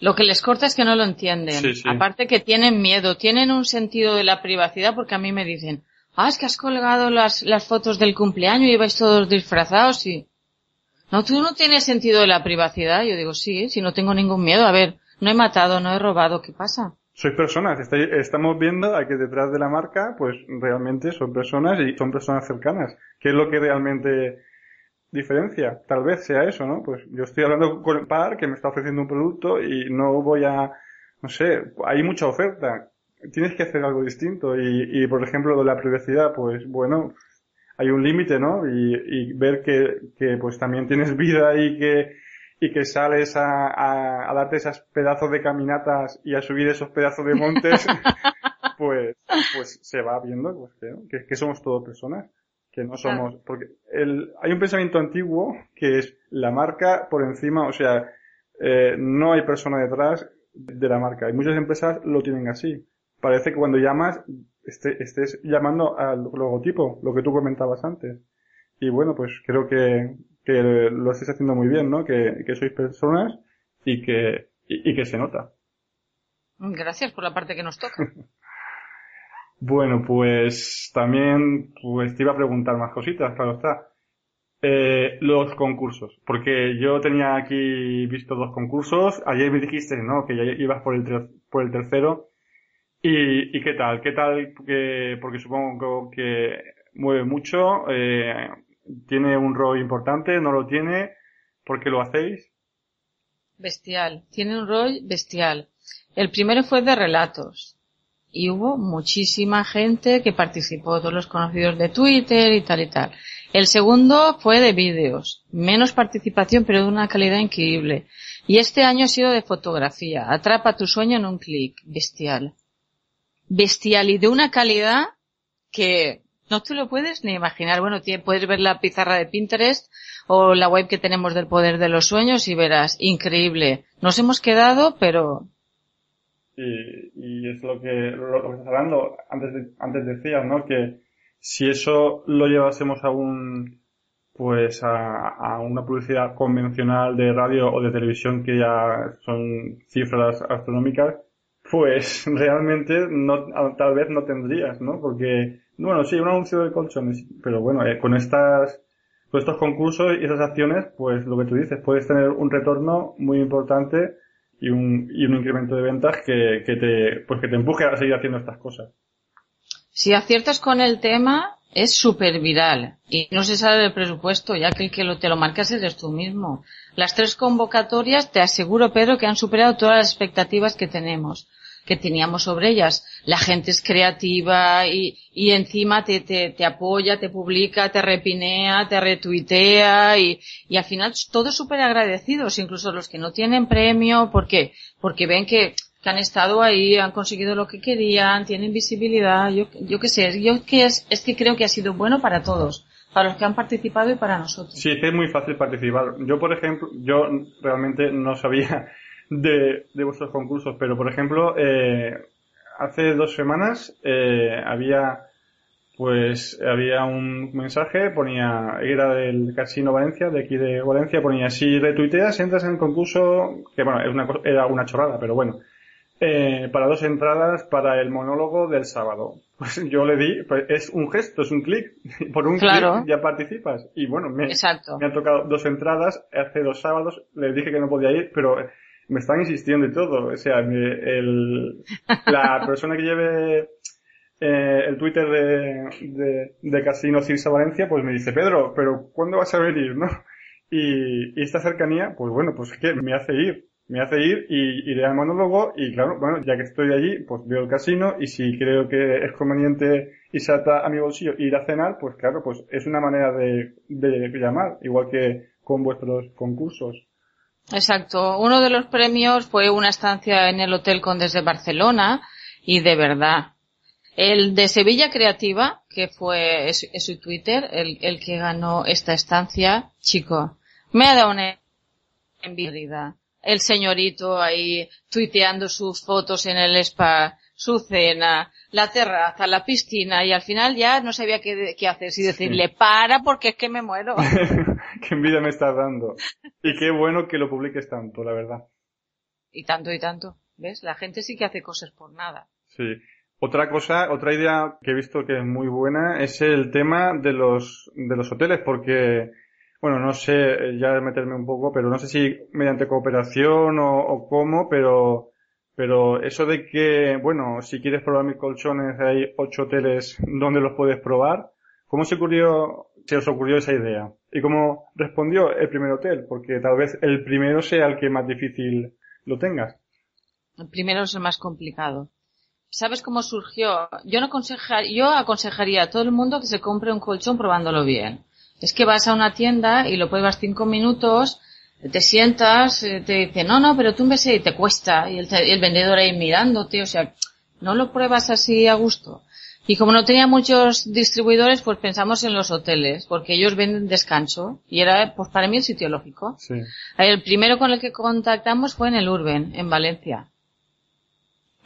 Lo que les corta es que no lo entienden. Aparte que tienen miedo, tienen un sentido de la privacidad porque a mí me dicen, ah, es que has colgado las, las fotos del cumpleaños y vais todos disfrazados y... No, tú no tienes sentido de la privacidad. Yo digo, sí, si no tengo ningún miedo. A ver, no he matado, no he robado, ¿qué pasa? Sois personas, estamos viendo a que detrás de la marca, pues realmente son personas y son personas cercanas. ¿Qué es lo que realmente diferencia. Tal vez sea eso, ¿no? Pues yo estoy hablando con el par que me está ofreciendo un producto y no voy a, no sé, hay mucha oferta. Tienes que hacer algo distinto y, y por ejemplo, de la privacidad, pues bueno, hay un límite, ¿no? Y, y ver que, que pues también tienes vida y que, y que sales a, a, a, darte esos pedazos de caminatas y a subir esos pedazos de montes, pues, pues se va viendo pues, que, que, somos todos personas, que no somos, porque el, hay un pensamiento antiguo que es la marca por encima, o sea, eh, no hay persona detrás de la marca. Y muchas empresas lo tienen así. Parece que cuando llamas este, estés llamando al logotipo, lo que tú comentabas antes. Y bueno, pues creo que, que lo estés haciendo muy bien, ¿no? Que, que sois personas y que, y, y que se nota. Gracias por la parte que nos toca. bueno, pues también pues te iba a preguntar más cositas, claro está. Eh, los concursos, porque yo tenía aquí visto dos concursos. Ayer me dijiste, ¿no? Que ya ibas por el, por el tercero. ¿Y, ¿Y qué tal? ¿Qué tal? Que, porque supongo que mueve mucho. Eh, ¿Tiene un rol importante? ¿No lo tiene? ¿Por qué lo hacéis? Bestial. Tiene un rol bestial. El primero fue de relatos. Y hubo muchísima gente que participó, todos los conocidos de Twitter y tal y tal. El segundo fue de vídeos. Menos participación, pero de una calidad increíble. Y este año ha sido de fotografía. Atrapa tu sueño en un clic. Bestial. Bestial y de una calidad que no te lo puedes ni imaginar. Bueno, puedes ver la pizarra de Pinterest o la web que tenemos del poder de los sueños y verás, increíble. Nos hemos quedado, pero... Y, y es lo que, lo, que estás hablando. Antes, de, antes decías, ¿no? Que si eso lo llevásemos a un, pues a, a, una publicidad convencional de radio o de televisión que ya son cifras astronómicas, pues realmente no, tal vez no tendrías, ¿no? Porque bueno, sí, un anuncio de colchones, pero bueno, eh, con estas, con estos concursos y esas acciones, pues lo que tú dices, puedes tener un retorno muy importante y un, y un incremento de ventas que, que te, pues que te empuje a seguir haciendo estas cosas. Si aciertas con el tema, es súper viral y no se sale del presupuesto, ya que el que lo, te lo marcas eres tú mismo. Las tres convocatorias, te aseguro, Pedro, que han superado todas las expectativas que tenemos que teníamos sobre ellas. La gente es creativa y, y encima te, te, te apoya, te publica, te repinea, te retuitea y, y al final todos súper agradecidos, incluso los que no tienen premio, porque, porque ven que, que han estado ahí, han conseguido lo que querían, tienen visibilidad, yo, yo qué sé, yo que es, es que creo que ha sido bueno para todos para los que han participado y para nosotros. Sí, es muy fácil participar. Yo, por ejemplo, yo realmente no sabía de, de vuestros concursos, pero por ejemplo, eh, hace dos semanas eh, había pues había un mensaje, ponía, era del Casino Valencia, de aquí de Valencia, ponía, si retuiteas, entras en el concurso, que bueno, es una, era una chorrada, pero bueno, eh, para dos entradas para el monólogo del sábado. Pues yo le di, pues es un gesto, es un clic, por un clic ya participas. Y bueno, me, me han tocado dos entradas, hace dos sábados, le dije que no podía ir, pero me están insistiendo y todo. O sea, el, la persona que lleve eh, el Twitter de, de, de, Casino Cirsa Valencia, pues me dice, Pedro, pero ¿cuándo vas a venir, no? Y, y esta cercanía, pues bueno, pues es que me hace ir. Me hace ir y iré al monólogo y claro, bueno, ya que estoy allí, pues veo el casino y si creo que es conveniente y salta a mi bolsillo ir a cenar, pues claro, pues es una manera de, de llamar, igual que con vuestros concursos. Exacto. Uno de los premios fue una estancia en el Hotel Condes de Barcelona y de verdad. El de Sevilla Creativa, que fue es, su Twitter, el, el, que ganó esta estancia, chico, me ha dado una envidia. El señorito ahí tuiteando sus fotos en el spa, su cena, la terraza, la piscina y al final ya no sabía qué, qué hacer, si decirle para porque es que me muero. qué envidia me estás dando. Y qué bueno que lo publiques tanto, la verdad. Y tanto y tanto. ¿Ves? La gente sí que hace cosas por nada. Sí. Otra cosa, otra idea que he visto que es muy buena es el tema de los, de los hoteles, porque, bueno, no sé, ya meterme un poco, pero no sé si mediante cooperación o, o cómo, pero pero eso de que, bueno, si quieres probar mis colchones, hay ocho hoteles donde los puedes probar. ¿Cómo se ocurrió, se os ocurrió esa idea? ¿Y cómo respondió el primer hotel? Porque tal vez el primero sea el que más difícil lo tengas. El primero es el más complicado. ¿Sabes cómo surgió? Yo no aconseja, yo aconsejaría a todo el mundo que se compre un colchón probándolo bien. Es que vas a una tienda y lo pruebas cinco minutos, te sientas, eh, te dice, no, no, pero tú un y te cuesta, y el, el vendedor ahí mirándote, o sea, no lo pruebas así a gusto. Y como no tenía muchos distribuidores, pues pensamos en los hoteles, porque ellos venden descanso, y era, pues para mí el sitio lógico. Sí. El primero con el que contactamos fue en el Urben, en Valencia.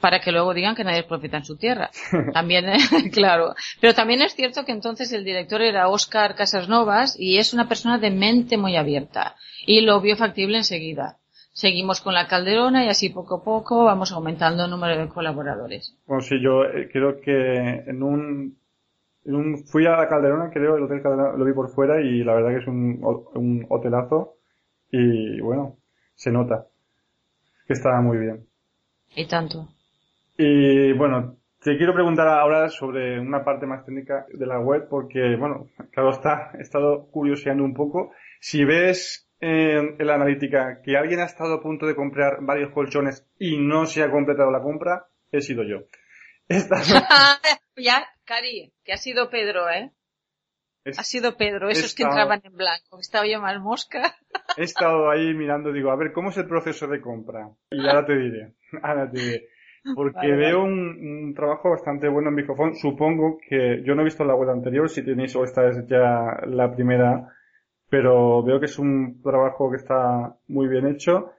Para que luego digan que nadie es profeta en su tierra. También, claro. Pero también es cierto que entonces el director era Oscar Casasnovas y es una persona de mente muy abierta. Y lo vio factible enseguida seguimos con la calderona y así poco a poco vamos aumentando el número de colaboradores. Bueno, sí, yo eh, creo que en un, en un fui a la calderona, creo, el hotel calderona lo vi por fuera y la verdad que es un, un hotelazo y bueno, se nota que está muy bien. Y tanto. Y bueno, te quiero preguntar ahora sobre una parte más técnica de la web porque, bueno, claro está, he estado curioseando un poco. Si ves en, la analítica que alguien ha estado a punto de comprar varios colchones y no se ha completado la compra, he sido yo. ya, Cari, que ha sido Pedro, ¿eh? ha sido Pedro, esos que entraban en blanco. Estaba yo más mosca. he estado ahí mirando, digo, a ver, ¿cómo es el proceso de compra? Y ahora te diré, ahora te diré. Porque veo Un, trabajo bastante bueno en Bicofón. Supongo que yo no he visto la web anterior, si tenéis o esta es ya la primera pero veo que es un trabajo que está muy bien hecho,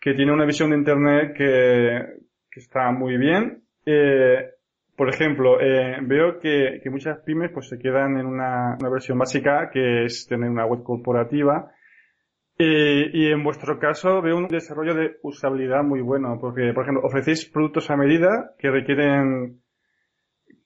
que tiene una visión de Internet que, está muy bien. Eh, por ejemplo, eh, veo que, muchas pymes pues se quedan en una, una, versión básica que es tener una web corporativa. Eh, y en vuestro caso veo un desarrollo de usabilidad muy bueno, porque, por ejemplo, ofrecéis productos a medida que requieren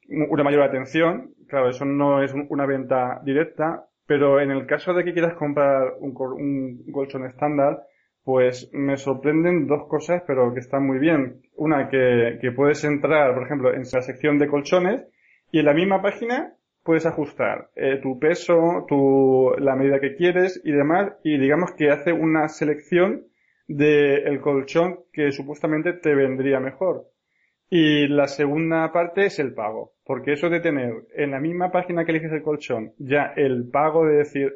una mayor atención. Claro, eso no es una venta directa, pero en el caso de que quieras comprar un, un colchón estándar, pues me sorprenden dos cosas, pero que están muy bien. Una, que, puedes entrar, por ejemplo, en la sección de colchones y en la misma página puedes ajustar eh, tu peso, tu, la medida que quieres y demás, y digamos que hace una selección del el colchón que supuestamente te vendría mejor. Y la segunda parte es el pago. Porque eso de tener en la misma página que eliges el colchón ya el pago de decir,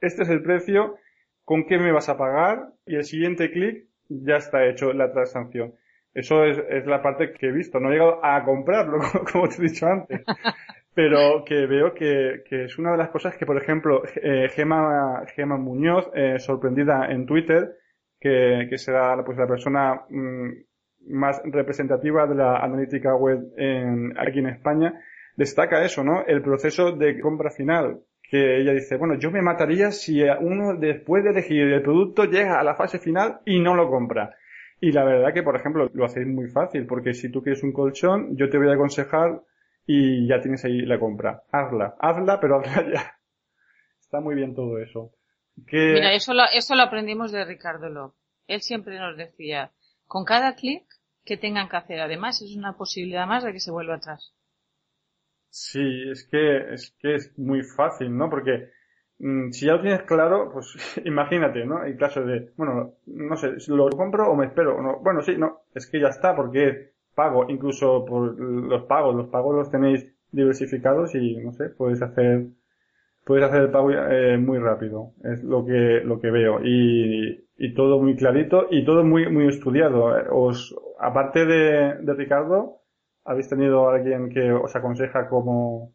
este es el precio, ¿con qué me vas a pagar? Y el siguiente clic ya está hecho la transacción. Eso es, es, la parte que he visto. No he llegado a comprarlo, como te he dicho antes. Pero que veo que, que es una de las cosas que, por ejemplo, eh, Gema, Gema Muñoz, eh, sorprendida en Twitter, que, que será pues la persona mm, más representativa de la analítica web en, aquí en España, destaca eso, ¿no? El proceso de compra final. Que ella dice, bueno, yo me mataría si uno después de elegir el producto llega a la fase final y no lo compra. Y la verdad que, por ejemplo, lo hacéis muy fácil, porque si tú quieres un colchón, yo te voy a aconsejar y ya tienes ahí la compra. Hazla, hazla, pero hazla ya. Está muy bien todo eso. Mira, eso lo, eso lo aprendimos de Ricardo Lop. Él siempre nos decía, con cada clic que tengan que hacer. Además, es una posibilidad más de que se vuelva atrás. Sí, es que es, que es muy fácil, ¿no? Porque mm, si ya lo tienes claro, pues imagínate, ¿no? En caso de, bueno, no sé, ¿lo compro o me espero? No, bueno, sí, no, es que ya está, porque pago, incluso por los pagos, los pagos los tenéis diversificados y, no sé, puedes hacer, puedes hacer el pago eh, muy rápido, es lo que, lo que veo. Y, y todo muy clarito y todo muy, muy estudiado. Os, aparte de, de Ricardo, ¿habéis tenido alguien que os aconseja cómo,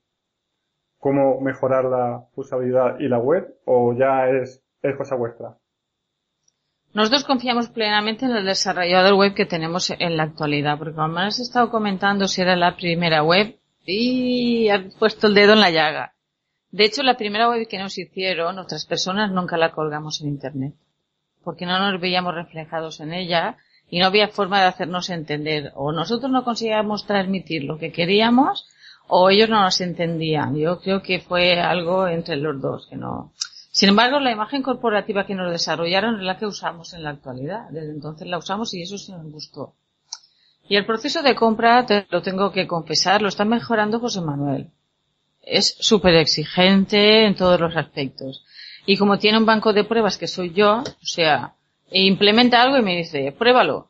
cómo mejorar la usabilidad y la web o ya es, es cosa vuestra? Nosotros confiamos plenamente en el desarrollador web que tenemos en la actualidad, porque como has estado comentando si era la primera web y has puesto el dedo en la llaga. De hecho, la primera web que nos hicieron, otras personas nunca la colgamos en internet porque no nos veíamos reflejados en ella y no había forma de hacernos entender. O nosotros no conseguíamos transmitir lo que queríamos o ellos no nos entendían. Yo creo que fue algo entre los dos, que no. Sin embargo, la imagen corporativa que nos desarrollaron es la que usamos en la actualidad. Desde entonces la usamos y eso sí nos gustó. Y el proceso de compra, te lo tengo que confesar, lo está mejorando José Manuel. Es súper exigente en todos los aspectos. Y como tiene un banco de pruebas que soy yo, o sea, implementa algo y me dice, pruébalo.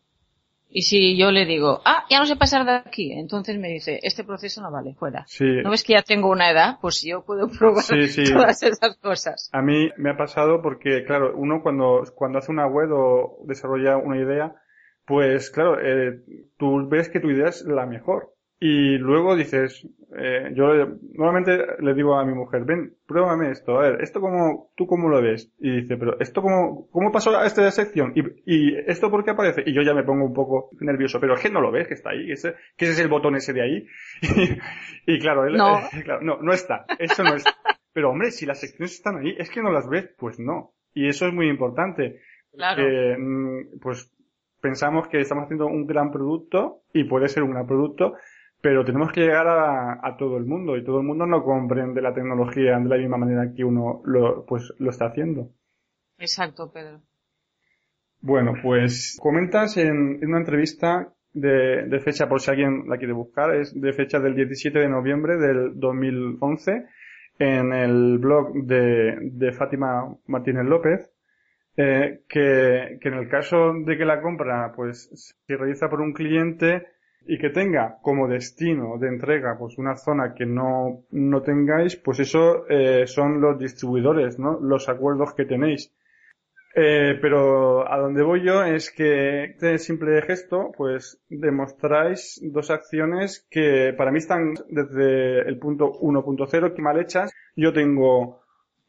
Y si yo le digo, ah, ya no sé pasar de aquí, entonces me dice, este proceso no vale, fuera. Sí. ¿No ves que ya tengo una edad? Pues yo puedo probar Sí, sí. todas esas cosas. A mí me ha pasado porque, claro, uno cuando, cuando hace una web o desarrolla una idea, pues claro, eh, tú ves que tu idea es la mejor. Y luego dices, eh, yo normalmente le digo a mi mujer, ven, pruébame esto, a ver, esto cómo, tú cómo lo ves. Y dice, pero esto cómo, cómo pasó a esta sección? ¿Y, y esto por qué aparece? Y yo ya me pongo un poco nervioso, pero es que no lo ves, que está ahí, que ese, que ese es el botón ese de ahí. Y, y claro, él, No. eh, claro, no, no está, eso no está. Pero hombre, si las secciones están ahí, es que no las ves, pues no. Y eso es muy importante. Claro. Mm, pues pensamos que estamos haciendo un gran producto y puede ser un gran producto, pero tenemos que llegar a, a todo el mundo y todo el mundo no comprende la tecnología de la misma manera que uno lo, pues, lo está haciendo. Exacto, Pedro. Bueno, pues comentas en, en una entrevista de, de fecha, por si alguien la quiere buscar, es de fecha del 17 de noviembre del 2011 en el blog de, de Fátima Martínez López, eh, que, que en el caso de que la compra pues se realiza por un cliente y que tenga como destino de entrega pues una zona que no, no tengáis, pues eso eh, son los distribuidores, ¿no? Los acuerdos que tenéis. Eh, pero a donde voy yo es que este simple gesto, pues demostráis dos acciones que para mí están desde el punto 1.0 que mal hechas. Yo tengo,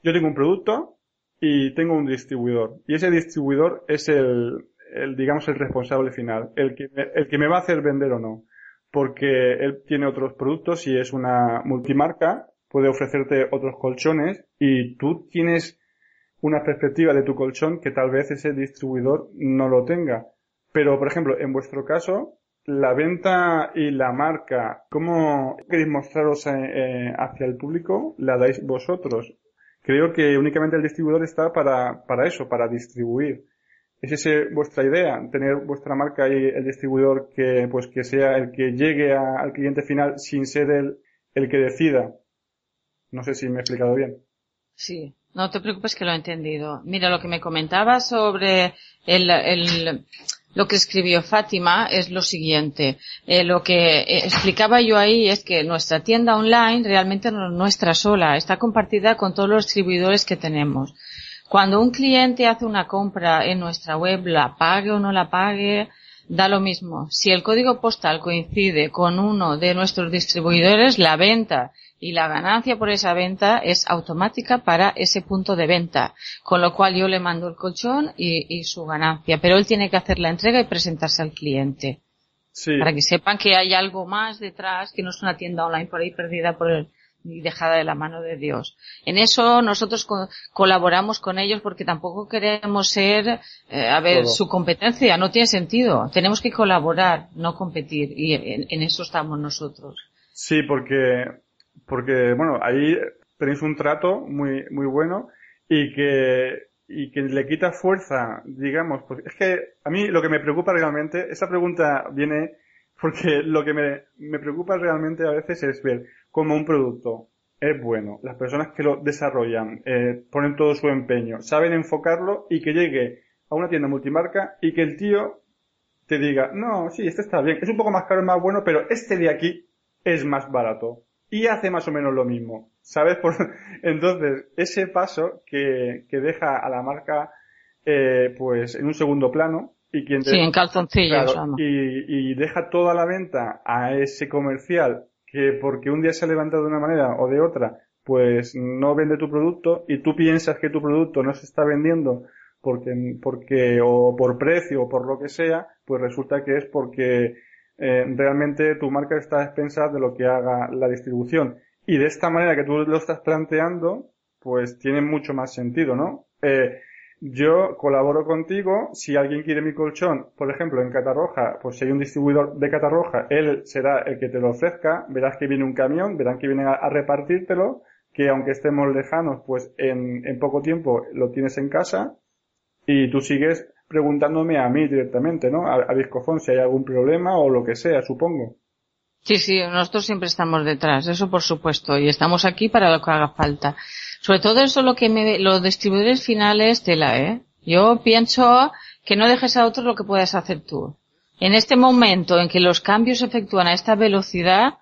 yo tengo un producto y tengo un distribuidor. Y ese distribuidor es el, el digamos, el responsable final, el que, me, el que me va a hacer vender o no. Porque él tiene otros productos y es una multimarca, puede ofrecerte otros colchones y tú tienes una perspectiva de tu colchón que tal vez ese distribuidor no lo tenga. Pero, por ejemplo, en vuestro caso, la venta y la marca, ¿cómo queréis mostraros eh, eh, hacia el público? La dais vosotros. Creo que únicamente el distribuidor está para, para eso, para distribuir. ¿Es esa vuestra idea? Tener vuestra marca y el distribuidor que, pues, que sea el que llegue al cliente final sin ser el, el que decida. No sé si me he explicado bien. Sí, no te preocupes que lo he entendido. Mira, lo que me comentaba sobre el, el- lo que escribió Fátima es lo siguiente. Eh, lo que eh, explicaba yo ahí es que nuestra tienda online realmente no es nuestra sola, está compartida con todos los distribuidores que tenemos. Cuando un cliente hace una compra en nuestra web, la pague o no la pague, da lo mismo. Si el código postal coincide con uno de nuestros distribuidores, la venta y la ganancia por esa venta es automática para ese punto de venta. Con lo cual yo le mando el colchón y, y su ganancia. Pero él tiene que hacer la entrega y presentarse al cliente. Sí. Para que sepan que hay algo más detrás, que no es una tienda online por ahí perdida por el, y dejada de la mano de Dios. En eso nosotros co- colaboramos con ellos porque tampoco queremos ser, eh, a ver, Todo. su competencia, no tiene sentido. Tenemos que colaborar, no competir, y en, en eso estamos nosotros. Sí, porque, porque, bueno, ahí tenéis un trato muy, muy bueno y que, y que le quita fuerza, digamos, pues es que a mí lo que me preocupa realmente, esa pregunta viene porque lo que me, me preocupa realmente a veces es ver cómo un producto es bueno, las personas que lo desarrollan eh, ponen todo su empeño, saben enfocarlo y que llegue a una tienda multimarca y que el tío te diga, no, sí, este está bien, es un poco más caro, es más bueno, pero este de aquí es más barato y hace más o menos lo mismo, ¿sabes? Por- entonces, ese paso que, que deja a la marca, eh, pues, en un segundo plano y quien te- Sí, en calzoncillos, Claro, y, y deja toda la venta a ese comercial que porque un día se ha levantado de una manera o de otra, pues no vende tu producto y tú piensas que tu producto no se está vendiendo porque, porque o por precio o por lo que sea, pues resulta que es porque eh, realmente tu marca está a expensas de lo que haga la distribución. Y de esta manera que tú lo estás planteando, pues tiene mucho más sentido, ¿no? Eh, yo colaboro contigo, si alguien quiere mi colchón, por ejemplo, en Catarroja, pues si hay un distribuidor de Catarroja, él será el que te lo ofrezca, verás que viene un camión, verán que viene a, repartírtelo, que aunque estemos lejanos, pues en, poco tiempo lo tienes en casa, y tú sigues preguntándome a mí directamente, ¿no? A, a si hay algún problema o lo que sea, supongo. Sí, sí, nosotros siempre estamos detrás, eso por supuesto, y estamos aquí para lo que haga falta. Sobre todo eso lo que me, los distribuidores finales, tela, ¿eh? Yo pienso que no dejes a otros lo que puedas hacer tú. En este momento en que los cambios se efectúan a esta velocidad,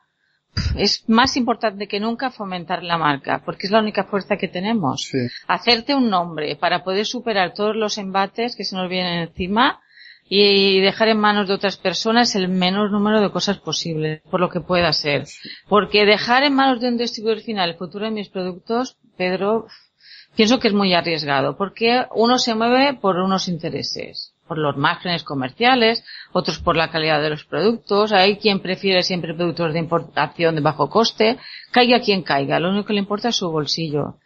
es más importante que nunca fomentar la marca, porque es la única fuerza que tenemos. Sí. Hacerte un nombre para poder superar todos los embates que se nos vienen encima y dejar en manos de otras personas el menor número de cosas posible, por lo que pueda ser. Porque dejar en manos de un distribuidor final el futuro de mis productos, Pedro, pienso que es muy arriesgado, porque uno se mueve por unos intereses, por los márgenes comerciales, otros por la calidad de los productos, hay quien prefiere siempre productos de importación de bajo coste, caiga quien caiga, lo único que le importa es su bolsillo.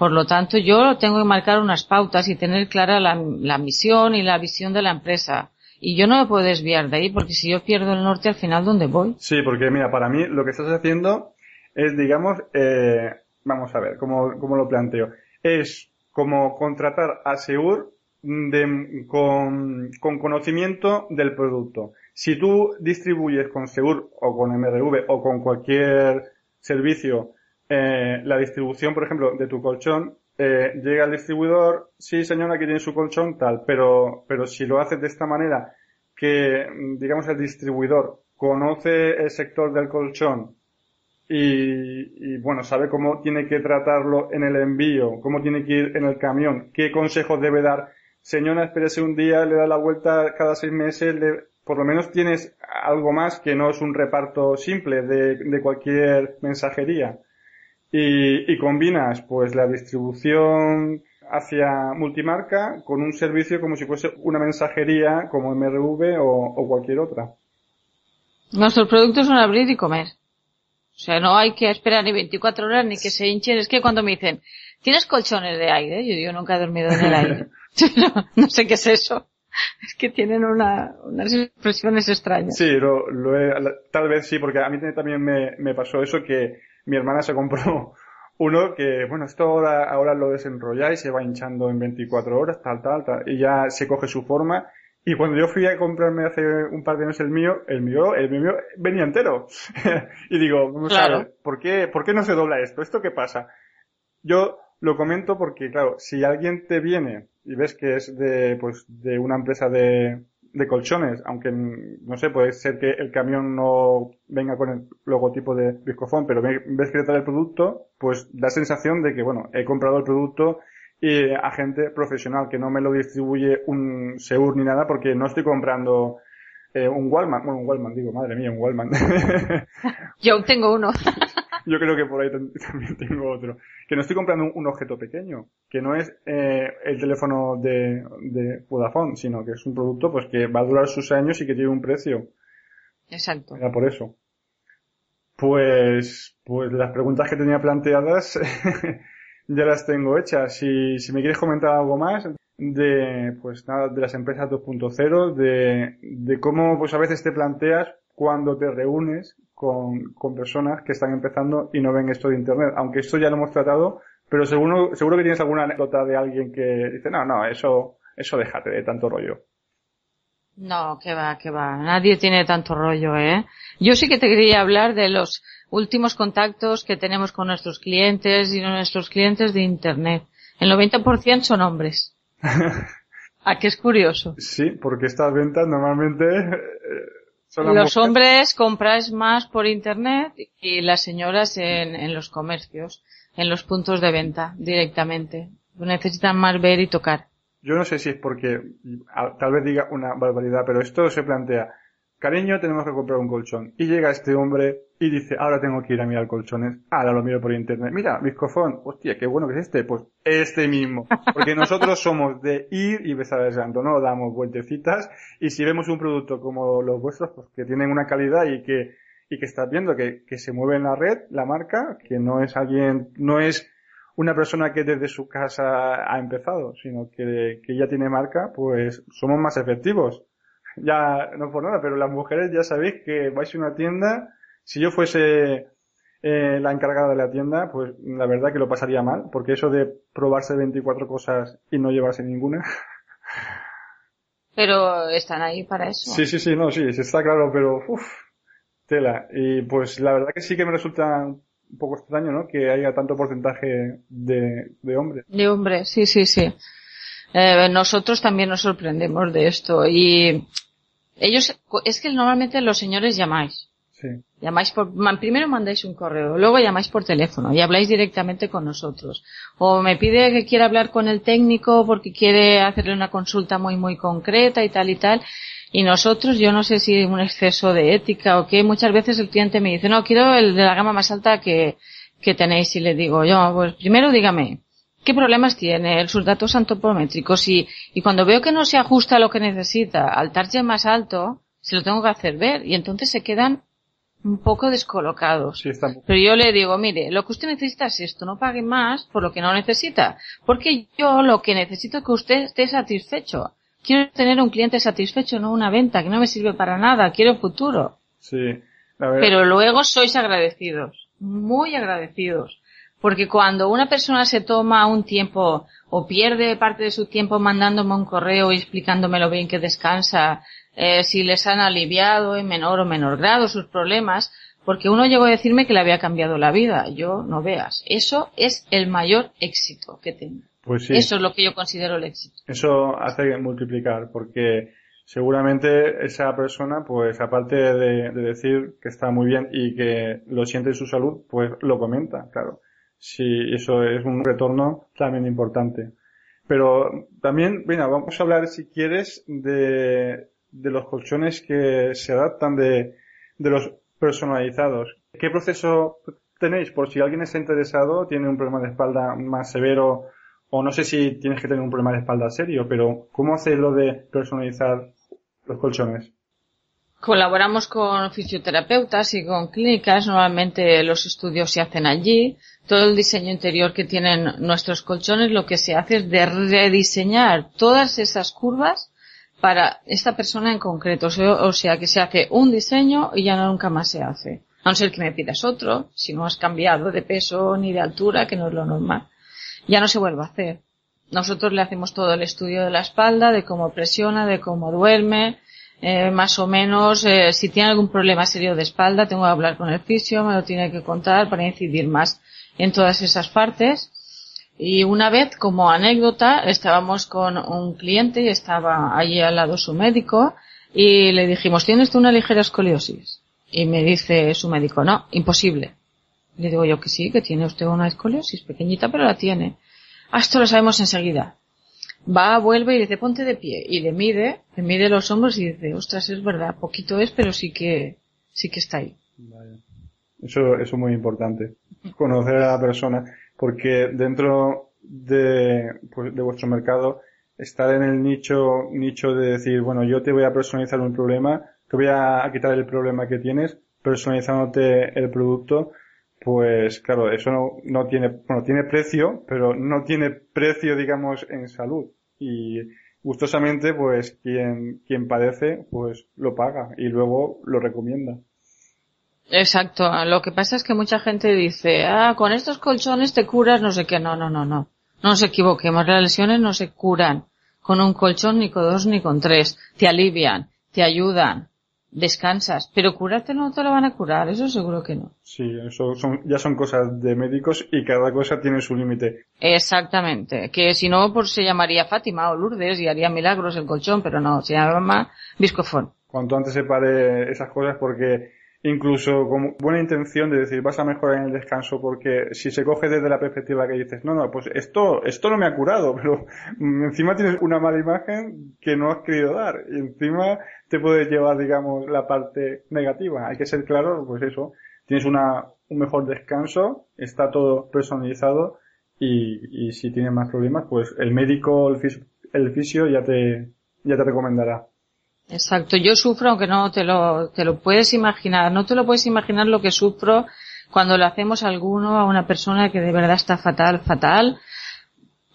Por lo tanto, yo tengo que marcar unas pautas y tener clara la, misión y la visión de la empresa. Y yo no me puedo desviar de ahí porque si yo pierdo el norte al final, ¿dónde voy? Sí, porque mira, para mí lo que estás haciendo es, digamos, eh, vamos a ver, ¿cómo, cómo lo planteo? Es como contratar a Seur con, con conocimiento del producto. Si tú distribuyes con Seur o con MRV o con cualquier servicio eh, la distribución, por ejemplo, de tu colchón, eh, llega al distribuidor, sí señora, aquí tiene su colchón, tal, pero, pero si lo haces de esta manera, que, digamos, el distribuidor conoce el sector del colchón y, bueno, sabe cómo tiene que tratarlo en el envío, cómo tiene que ir en el camión, qué consejos debe dar. Señora, espérese un día, le da la vuelta cada seis meses, por lo menos tienes algo más que no es un reparto simple de, cualquier mensajería y, combinas pues la distribución hacia multimarca con un servicio como si fuese una mensajería como MRV o cualquier otra. Nuestros productos son abrir y comer. O sea, no hay que esperar ni 24 horas ni que se hinchen. Es que cuando me dicen, ¿tienes colchones de aire? Yo digo, nunca he dormido en el aire. no, no sé qué es eso. Es que tienen una, unas expresiones extrañas. Sí, lo, lo he, tal vez sí, porque a mí también me, me pasó eso que mi hermana se compró uno que, bueno, esto ahora, ahora lo desenrolla y se va hinchando en 24 horas, tal, tal, tal, y ya se coge su forma. Y cuando yo fui a comprarme hace un par de años el mío, el mío, el mío venía entero. y digo, vamos claro. a ver, ¿por qué, ¿por qué no se dobla esto? ¿Esto qué pasa? Yo lo comento porque, claro, si alguien te viene y ves que es de, pues, de una empresa de, de colchones, aunque no sé, puede ser que el camión no venga con el logotipo de Viscofón, pero ves que te trae el producto, pues da sensación de que, bueno, he comprado el producto y a gente profesional que no me lo distribuye un Seur ni nada porque no estoy comprando eh, un Wallman, bueno, un Wallman, digo, madre mía, un Wallman. Yo tengo uno. Yo creo que por ahí también tengo otro. Que no estoy comprando un, un objeto pequeño, que no es eh, el teléfono de, de Vodafone, sino que es un producto pues que va a durar sus años y que tiene un precio. Exacto. Era por eso. Pues, pues las preguntas que tenía planteadas ya las tengo hechas. Si, si me quieres comentar algo más de, pues nada, de las empresas 2.0, de, de cómo pues a veces te planteas cuando te reúnes con, con personas que están empezando y no ven esto de internet. Aunque esto ya lo hemos tratado, pero seguro, seguro que tienes alguna anécdota de alguien que dice, no, no, eso, eso déjate de tanto rollo. No, que va, que va. Nadie tiene tanto rollo, ¿eh? Yo sí que te quería hablar de los últimos contactos que tenemos con nuestros clientes y nuestros clientes de Internet. El 90% son hombres. ¿A qué es curioso? Sí, porque estas ventas normalmente son los mujeres. hombres compráis más por Internet y las señoras en, en los comercios, en los puntos de venta directamente. Necesitan más ver y tocar. Yo no sé si es porque, tal vez diga una barbaridad, pero esto se plantea, cariño, tenemos que comprar un colchón. Y llega este hombre y dice, ahora tengo que ir a mirar colchones. Ahora lo miro por internet. Mira, Viscofón, hostia, qué bueno que es este. Pues este mismo. Porque nosotros somos de ir y besar el santo, no damos vueltecitas. Y si vemos un producto como los vuestros, pues que tienen una calidad y que, y que estás viendo que, que se mueve en la red, la marca, que no es alguien, no es una persona que desde su casa ha empezado, sino que, que ya tiene marca, pues somos más efectivos. Ya, no por nada, pero las mujeres ya sabéis que vais a una tienda, si yo fuese eh, la encargada de la tienda, pues la verdad que lo pasaría mal, porque eso de probarse 24 cosas y no llevarse ninguna. Pero están ahí para eso. Sí, sí, sí, no, sí, está claro, pero uff, tela. Y pues la verdad que sí que me resulta un poco extraño, ¿no? Que haya tanto porcentaje de, de hombres. De hombres, sí, sí, sí. Eh, nosotros también nos sorprendemos de esto y ellos, es que normalmente los señores llamáis. Llamáis por, primero mandáis un correo, luego llamáis por teléfono y habláis directamente con nosotros. O me pide que quiera hablar con el técnico porque quiere hacerle una consulta muy muy concreta y tal y tal. Y nosotros, yo no sé si un exceso de ética o qué, muchas veces el cliente me dice, no, quiero el de la gama más alta que, que tenéis y le digo yo, pues primero dígame, ¿qué problemas tiene? Sus datos antropométricos y, y cuando veo que no se ajusta a lo que necesita al target más alto, se lo tengo que hacer ver y entonces se quedan un poco descolocados. Sí, Pero yo le digo, mire, lo que usted necesita es esto, no pague más por lo que no necesita. Porque yo lo que necesito es que usted esté satisfecho. Quiero tener un cliente satisfecho, no una venta, que no me sirve para nada, quiero futuro. Sí. La verdad- Pero luego sois agradecidos, muy agradecidos. Porque cuando una persona se toma un tiempo o pierde parte de su tiempo mandándome un correo y explicándome lo bien que descansa, eh, si les han aliviado en menor o menor grado sus problemas, porque uno llegó a decirme que le había cambiado la vida. Yo no veas. Eso es el mayor éxito que tengo. Pues sí. Eso es lo que yo considero el éxito. Eso hace multiplicar, porque seguramente esa persona, pues aparte de, de decir que está muy bien y que lo siente en su salud, pues lo comenta, claro. Sí, eso es un retorno también importante. Pero también, mira, vamos a hablar, si quieres, de, de los colchones que se adaptan de, de los personalizados. ¿Qué proceso tenéis? Por si alguien está interesado, tiene un problema de espalda más severo, o no sé si tienes que tener un problema de espalda serio, pero ¿cómo hacéis lo de personalizar los colchones? Colaboramos con fisioterapeutas y con clínicas. Normalmente los estudios se hacen allí. Todo el diseño interior que tienen nuestros colchones lo que se hace es de rediseñar todas esas curvas para esta persona en concreto. O sea, que se hace un diseño y ya nunca más se hace. A no ser que me pidas otro, si no has cambiado de peso ni de altura, que no es lo normal. Ya no se vuelve a hacer. Nosotros le hacemos todo el estudio de la espalda, de cómo presiona, de cómo duerme, eh, más o menos, eh, si tiene algún problema serio de espalda, tengo que hablar con el fisio, me lo tiene que contar para incidir más en todas esas partes. Y una vez, como anécdota, estábamos con un cliente y estaba allí al lado su médico y le dijimos, ¿tiene usted una ligera escoliosis? Y me dice su médico, no, imposible. Le digo yo que sí, que tiene usted una escoliosis pequeñita, pero la tiene. Ah, esto lo sabemos enseguida va, vuelve y dice, ponte de pie. Y le mide, le mide los hombros y dice, ostras, es verdad, poquito es, pero sí que, sí que está ahí. Eso, eso es muy importante. Conocer a la persona, porque dentro de, pues, de vuestro mercado, estar en el nicho, nicho de decir, bueno, yo te voy a personalizar un problema, te voy a quitar el problema que tienes, personalizándote el producto, pues claro, eso no, no tiene, bueno, tiene precio, pero no tiene precio, digamos, en salud. Y gustosamente, pues quien, quien padece, pues lo paga y luego lo recomienda. Exacto. Lo que pasa es que mucha gente dice, ah, con estos colchones te curas no sé qué. No, no, no, no. No nos equivoquemos. Las lesiones no se curan con un colchón, ni con dos, ni con tres. Te alivian, te ayudan, descansas. Pero curarte no te lo van a curar. Eso seguro que no. Sí, eso son, ya son cosas de médicos y cada cosa tiene su límite. Exactamente. Que si no, pues se llamaría Fátima o Lourdes y haría milagros el colchón, pero no, se llama Viscofón. Cuanto antes se pare esas cosas porque incluso con buena intención de decir vas a mejorar en el descanso porque si se coge desde la perspectiva que dices no, no, pues esto, esto no me ha curado, pero encima tienes una mala imagen que no has querido dar y encima te puedes llevar, digamos, la parte negativa. Hay que ser claro, pues eso, tienes una, un mejor descanso, está todo personalizado y, y si tienes más problemas, pues el médico, el fisio, el fisio ya te, ya te recomendará. Exacto, yo sufro aunque no te lo, te lo puedes imaginar, no te lo puedes imaginar lo que sufro cuando le hacemos a alguno a una persona que de verdad está fatal, fatal.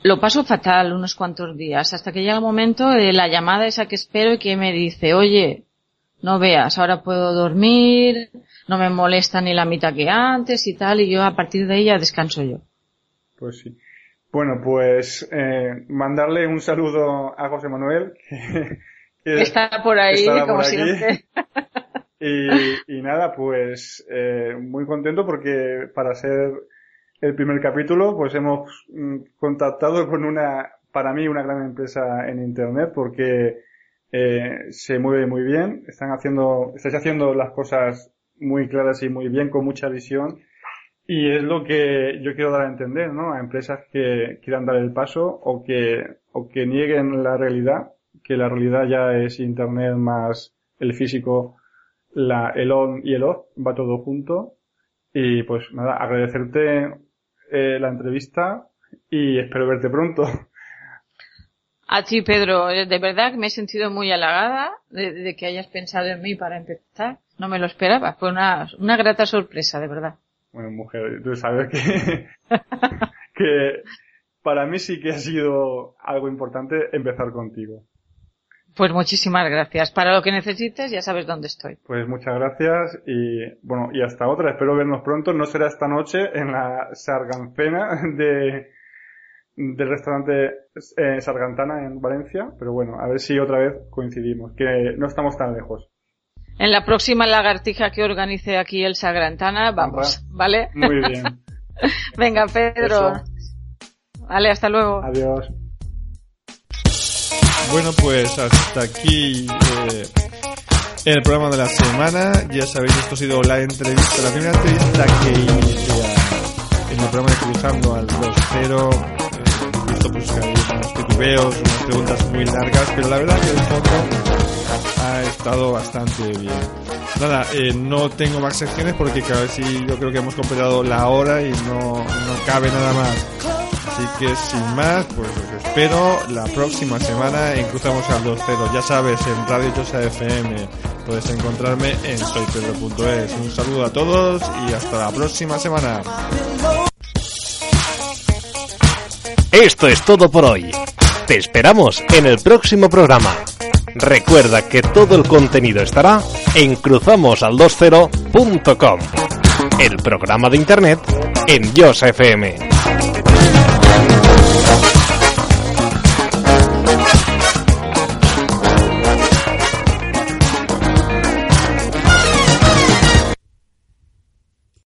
Lo paso fatal unos cuantos días, hasta que llega el momento de la llamada esa que espero y que me dice, oye, no veas, ahora puedo dormir, no me molesta ni la mitad que antes y tal, y yo a partir de ella descanso yo. Pues sí. Bueno, pues eh, mandarle un saludo a José Manuel, que, está por ahí, como por siempre. Y, y nada, pues eh, muy contento porque para ser el primer capítulo, pues hemos mm, contactado con una, para mí, una gran empresa en Internet porque eh, se mueve muy bien, están haciendo, estáis haciendo las cosas muy claras y muy bien, con mucha visión, y es lo que yo quiero dar a entender, ¿no? A empresas que quieran dar el paso o que, o que nieguen la realidad, que la realidad ya es Internet más el físico, la, el on y el off, va todo junto. Y pues nada, agradecerte eh, la entrevista y espero verte pronto. A ti, Pedro, eh, de verdad que me he sentido muy halagada de, que hayas pensado en mí para empezar. No me lo esperaba. Fue una, una grata sorpresa, de verdad. Bueno, mujer, tú sabes que, que para mí sí que ha sido algo importante empezar contigo. Pues muchísimas gracias. Para lo que necesites ya sabes dónde estoy. Pues muchas gracias y bueno, y hasta otra. Espero vernos pronto. No será esta noche en la Sargancena de, del restaurante eh, Sargantana en Valencia, pero bueno, a ver si otra vez coincidimos, que no estamos tan lejos. En la próxima lagartija que organice aquí el Sagrantana, vamos, ¿vale? Muy bien. Venga, Pedro. Vale, hasta luego. Adiós. Bueno, pues hasta aquí eh, el programa de la semana. Ya sabéis, esto ha sido la entrevista, la primera entrevista que hice en el programa de Cruzando al 2-0 pues hay unos titubeos, unas preguntas muy largas, pero la verdad que el fondo ha estado bastante bien. Nada, eh, no tengo más secciones porque vez yo creo que hemos completado la hora y no, no cabe nada más. Así que sin más, pues os espero la próxima semana en Cruzamos al 2.0. Ya sabes, en Radio Yosa FM puedes encontrarme en soypedro.es. Un saludo a todos y hasta la próxima semana. Esto es todo por hoy. Te esperamos en el próximo programa. Recuerda que todo el contenido estará en cruzamosal20.com, el programa de internet en Yosa FM.